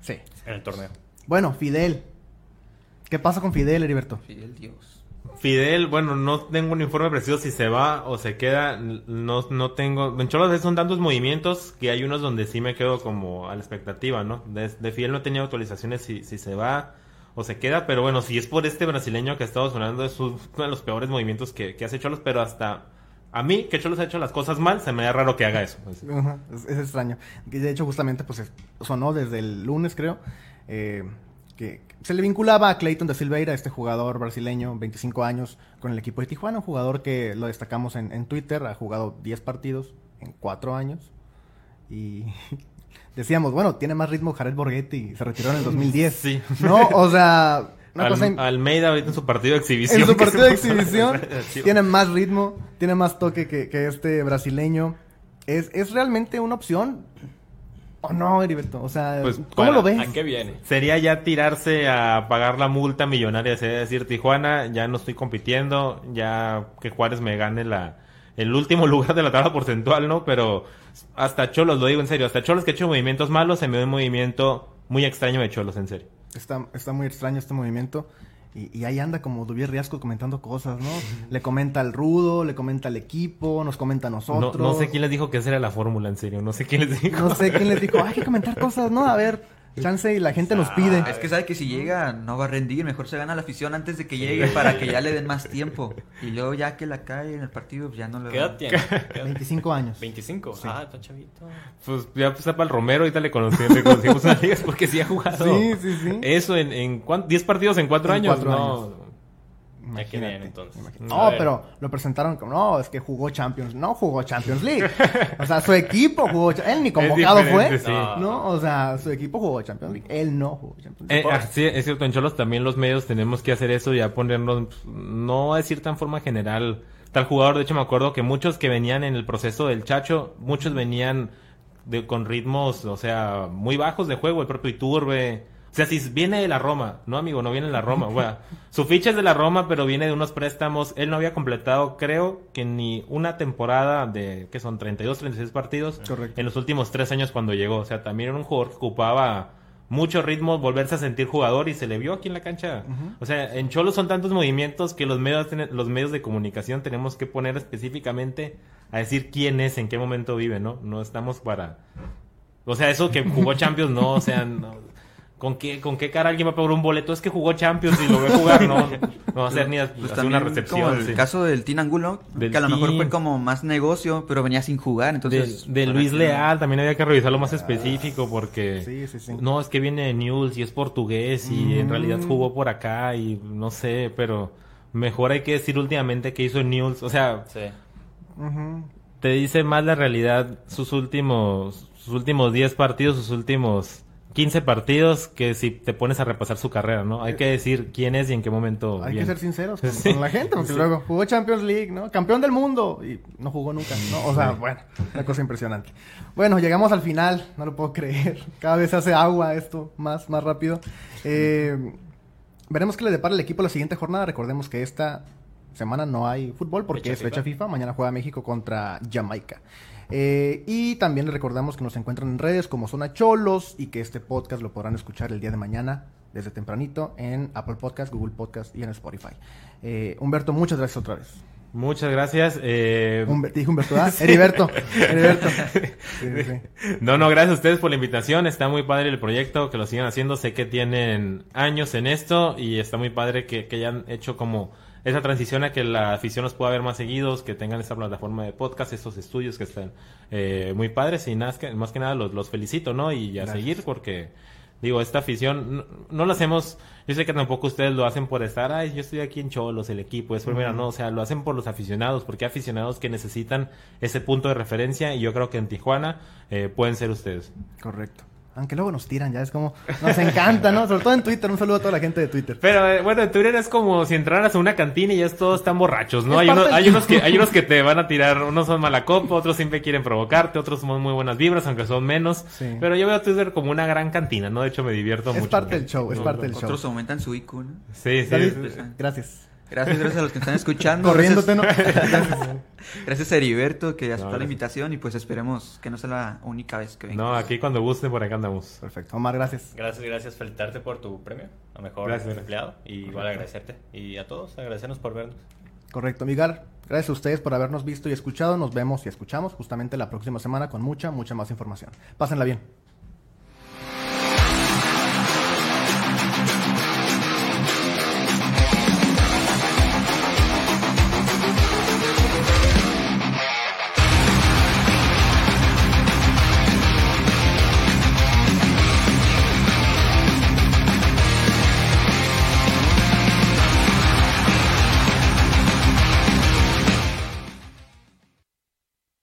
sí. En el torneo. Bueno, Fidel. ¿Qué pasa con Fidel, Heriberto? Fidel Dios. Fidel, bueno, no tengo un informe preciso si se va o se queda. No, no tengo. En Cholos son tantos movimientos que hay unos donde sí me quedo como a la expectativa, ¿no? De, de Fidel no tenía actualizaciones si, si se va o se queda, pero bueno, si es por este brasileño que ha estado sonando, es uno de los peores movimientos que, que hace Cholos, pero hasta a mí, que Cholos ha hecho las cosas mal, se me da raro que haga eso. Ajá, es, es extraño. De hecho, justamente, pues es- sonó desde el lunes, creo, eh, que se le vinculaba a Clayton de Silveira, este jugador brasileño, 25 años, con el equipo de Tijuana, un jugador que lo destacamos en, en Twitter, ha jugado 10 partidos en 4 años. Y decíamos, bueno, tiene más ritmo Jared Borghetti, y se retiró en el 2010. Sí. No, o sea, una Al- cosa... in- Almeida ahorita en su partido de exhibición. en su partido de exhibición tiene más ritmo, tiene más toque que, que este brasileño. ¿Es, ¿Es realmente una opción? ¿O no, Heriberto? O sea, Pues, ¿cómo para- lo ves? ¿A qué viene? Sería ya tirarse a pagar la multa millonaria, sería decir, Tijuana, ya no estoy compitiendo, ya que Juárez me gane la el último lugar de la tabla porcentual, ¿no? Pero hasta Cholos, lo digo en serio, hasta Cholos que ha hecho movimientos malos, se me ve un movimiento muy extraño de Cholos, en serio. Está, está muy extraño este movimiento. Y, y ahí anda como Dubier Riasco comentando cosas, ¿no? le comenta al Rudo, le comenta al equipo, nos comenta a No, nosotros. no sé quién les dijo que esa era la fórmula, en serio, no sé quién les dijo. No sé quién les dijo, hay que comentar cosas, ¿no? A ver, chance y la gente nos pide. Es que sabe que si llega no va a rendir, mejor se gana la afición antes de que llegue para que ya le den más tiempo. Y luego ya que la cae en el partido, pues ya no le ¿Qué edad tiene? ¿Qué edad? 25 años. 25. Ah, está chavito. Pues ya pues, para el Romero, ahorita le, conocí, le conocimos una liga porque sí ha jugado. Sí, sí, sí. Eso en, en ¿cuán- 10 partidos en 4 En años. cuatro no. años. Viene, entonces. imagínate. A No, pero lo presentaron como, no, es que jugó Champions. No jugó Champions League. O sea, su equipo jugó. Él ni convocado fue. sí. No, o sea, su equipo jugó Champions League. Él no jugó Champions League. Eh, ah, sí, es cierto, en Cholos también los medios tenemos que hacer eso, ya ponernos, no decir tan forma general, tal jugador, de hecho me acuerdo que muchos que venían en el proceso del Chacho, muchos venían de, con ritmos, o sea, muy bajos de juego, el propio Iturbe, o sea, si viene de la Roma, no amigo, no viene de la Roma, su ficha es de la Roma, pero viene de unos préstamos, él no había completado, creo que ni una temporada de, que son 32, 36 partidos, Correcto. en los últimos tres años cuando llegó, o sea, también era un jugador que ocupaba mucho ritmo, volverse a sentir jugador y se le vio aquí en la cancha. O sea, en Cholos son tantos movimientos que los medios, los medios de comunicación tenemos que poner específicamente a decir quién es, en qué momento vive, ¿no? No estamos para... O sea, eso que jugó Champions, no, o sea, no- ¿con, qué, ¿con qué cara alguien va a pagar un boleto? Es que jugó Champions y lo ve jugar, no, no va a hacer ni a- Pues hacer una también recepción. como el sí. caso del Tin Angulo, Del que a lo mejor fue como más negocio, pero venía sin jugar, de, entonces... de Luis Leal también había que revisarlo más específico porque Sí, sí, sí. no es que viene de Newell's y es portugués y en Mm. realidad jugó por acá y no sé pero mejor hay que decir últimamente que hizo Newell's o sea Sí. Te dice más la realidad sus últimos sus últimos 10 partidos sus últimos 15 partidos que si te pones a repasar su carrera no hay que decir quién es y en qué momento Hay que ser sinceros con, Sí. con la gente, porque Sí. luego jugó Champions League, ¿no? Campeón del mundo y no jugó nunca, ¿no? O sea, bueno, una cosa impresionante. Bueno, llegamos al final, no lo puedo creer. Cada vez se hace agua esto más, más rápido. Eh, veremos qué le depara el equipo la siguiente jornada. Recordemos que esta semana no hay fútbol porque Fecha es fecha FIFA. Mañana juega México contra Jamaica. Eh, y también les recordamos que nos encuentran en redes como Zona Cholos y que este podcast lo podrán escuchar el día de mañana desde tempranito en Apple Podcast, Google Podcast y en Spotify. Eh, Humberto, muchas gracias otra vez. muchas gracias eh, Humber- te dije Humberto, ¿ah? Heriberto. Heriberto. Sí, sí, sí. No, no, gracias a ustedes por la invitación. Está muy padre el proyecto, que lo sigan haciendo. Sé que tienen años en esto y está muy padre que, que hayan hecho como esa transición a que la afición los pueda ver más seguidos, que tengan esa plataforma de podcast, estos estudios que están eh, muy padres y nada, más que nada los, los felicito, ¿no? Y a Gracias. seguir porque, digo, esta afición no, no lo hacemos, yo sé que tampoco ustedes lo hacen por estar, ay, yo estoy aquí en Cholos, el equipo, es primera, no, o sea, lo hacen por los aficionados, porque hay aficionados que necesitan ese punto de referencia y yo creo que en Tijuana eh, pueden ser ustedes. Correcto. Aunque luego nos tiran, ya es como, nos encanta, ¿no? Sobre todo en Twitter, un saludo a toda la gente de Twitter. Pero eh, bueno, en Twitter es como si entraras a una cantina y ya todos están borrachos, ¿no? Es Hay, del- hay, unos que, hay unos que te van a tirar, unos son mala copa, otros siempre quieren provocarte, otros son muy buenas vibras, aunque son menos. Sí. Pero yo veo Twitter como una gran cantina, ¿no? De hecho me divierto Es mucho. parte del show, es parte del show. Otros aumentan su IQ, ¿no? Sí, sí. David, sí. gracias. Gracias, gracias a los que están escuchando. Corriéndote, ¿no? Gracias, gracias a Heriberto que aceptó la invitación y pues esperemos que no sea la única vez que venga. No, aquí cuando guste por acá andamos. Perfecto. Omar, gracias. Gracias, gracias. Felicitarte por tu premio a mejor Gracias. empleado. Y igual agradecerte. Y a todos, agradecernos por vernos. Correcto, Miguel. Gracias a ustedes por habernos visto y escuchado. Nos vemos y escuchamos justamente la próxima semana con mucha, mucha más información. Pásenla bien.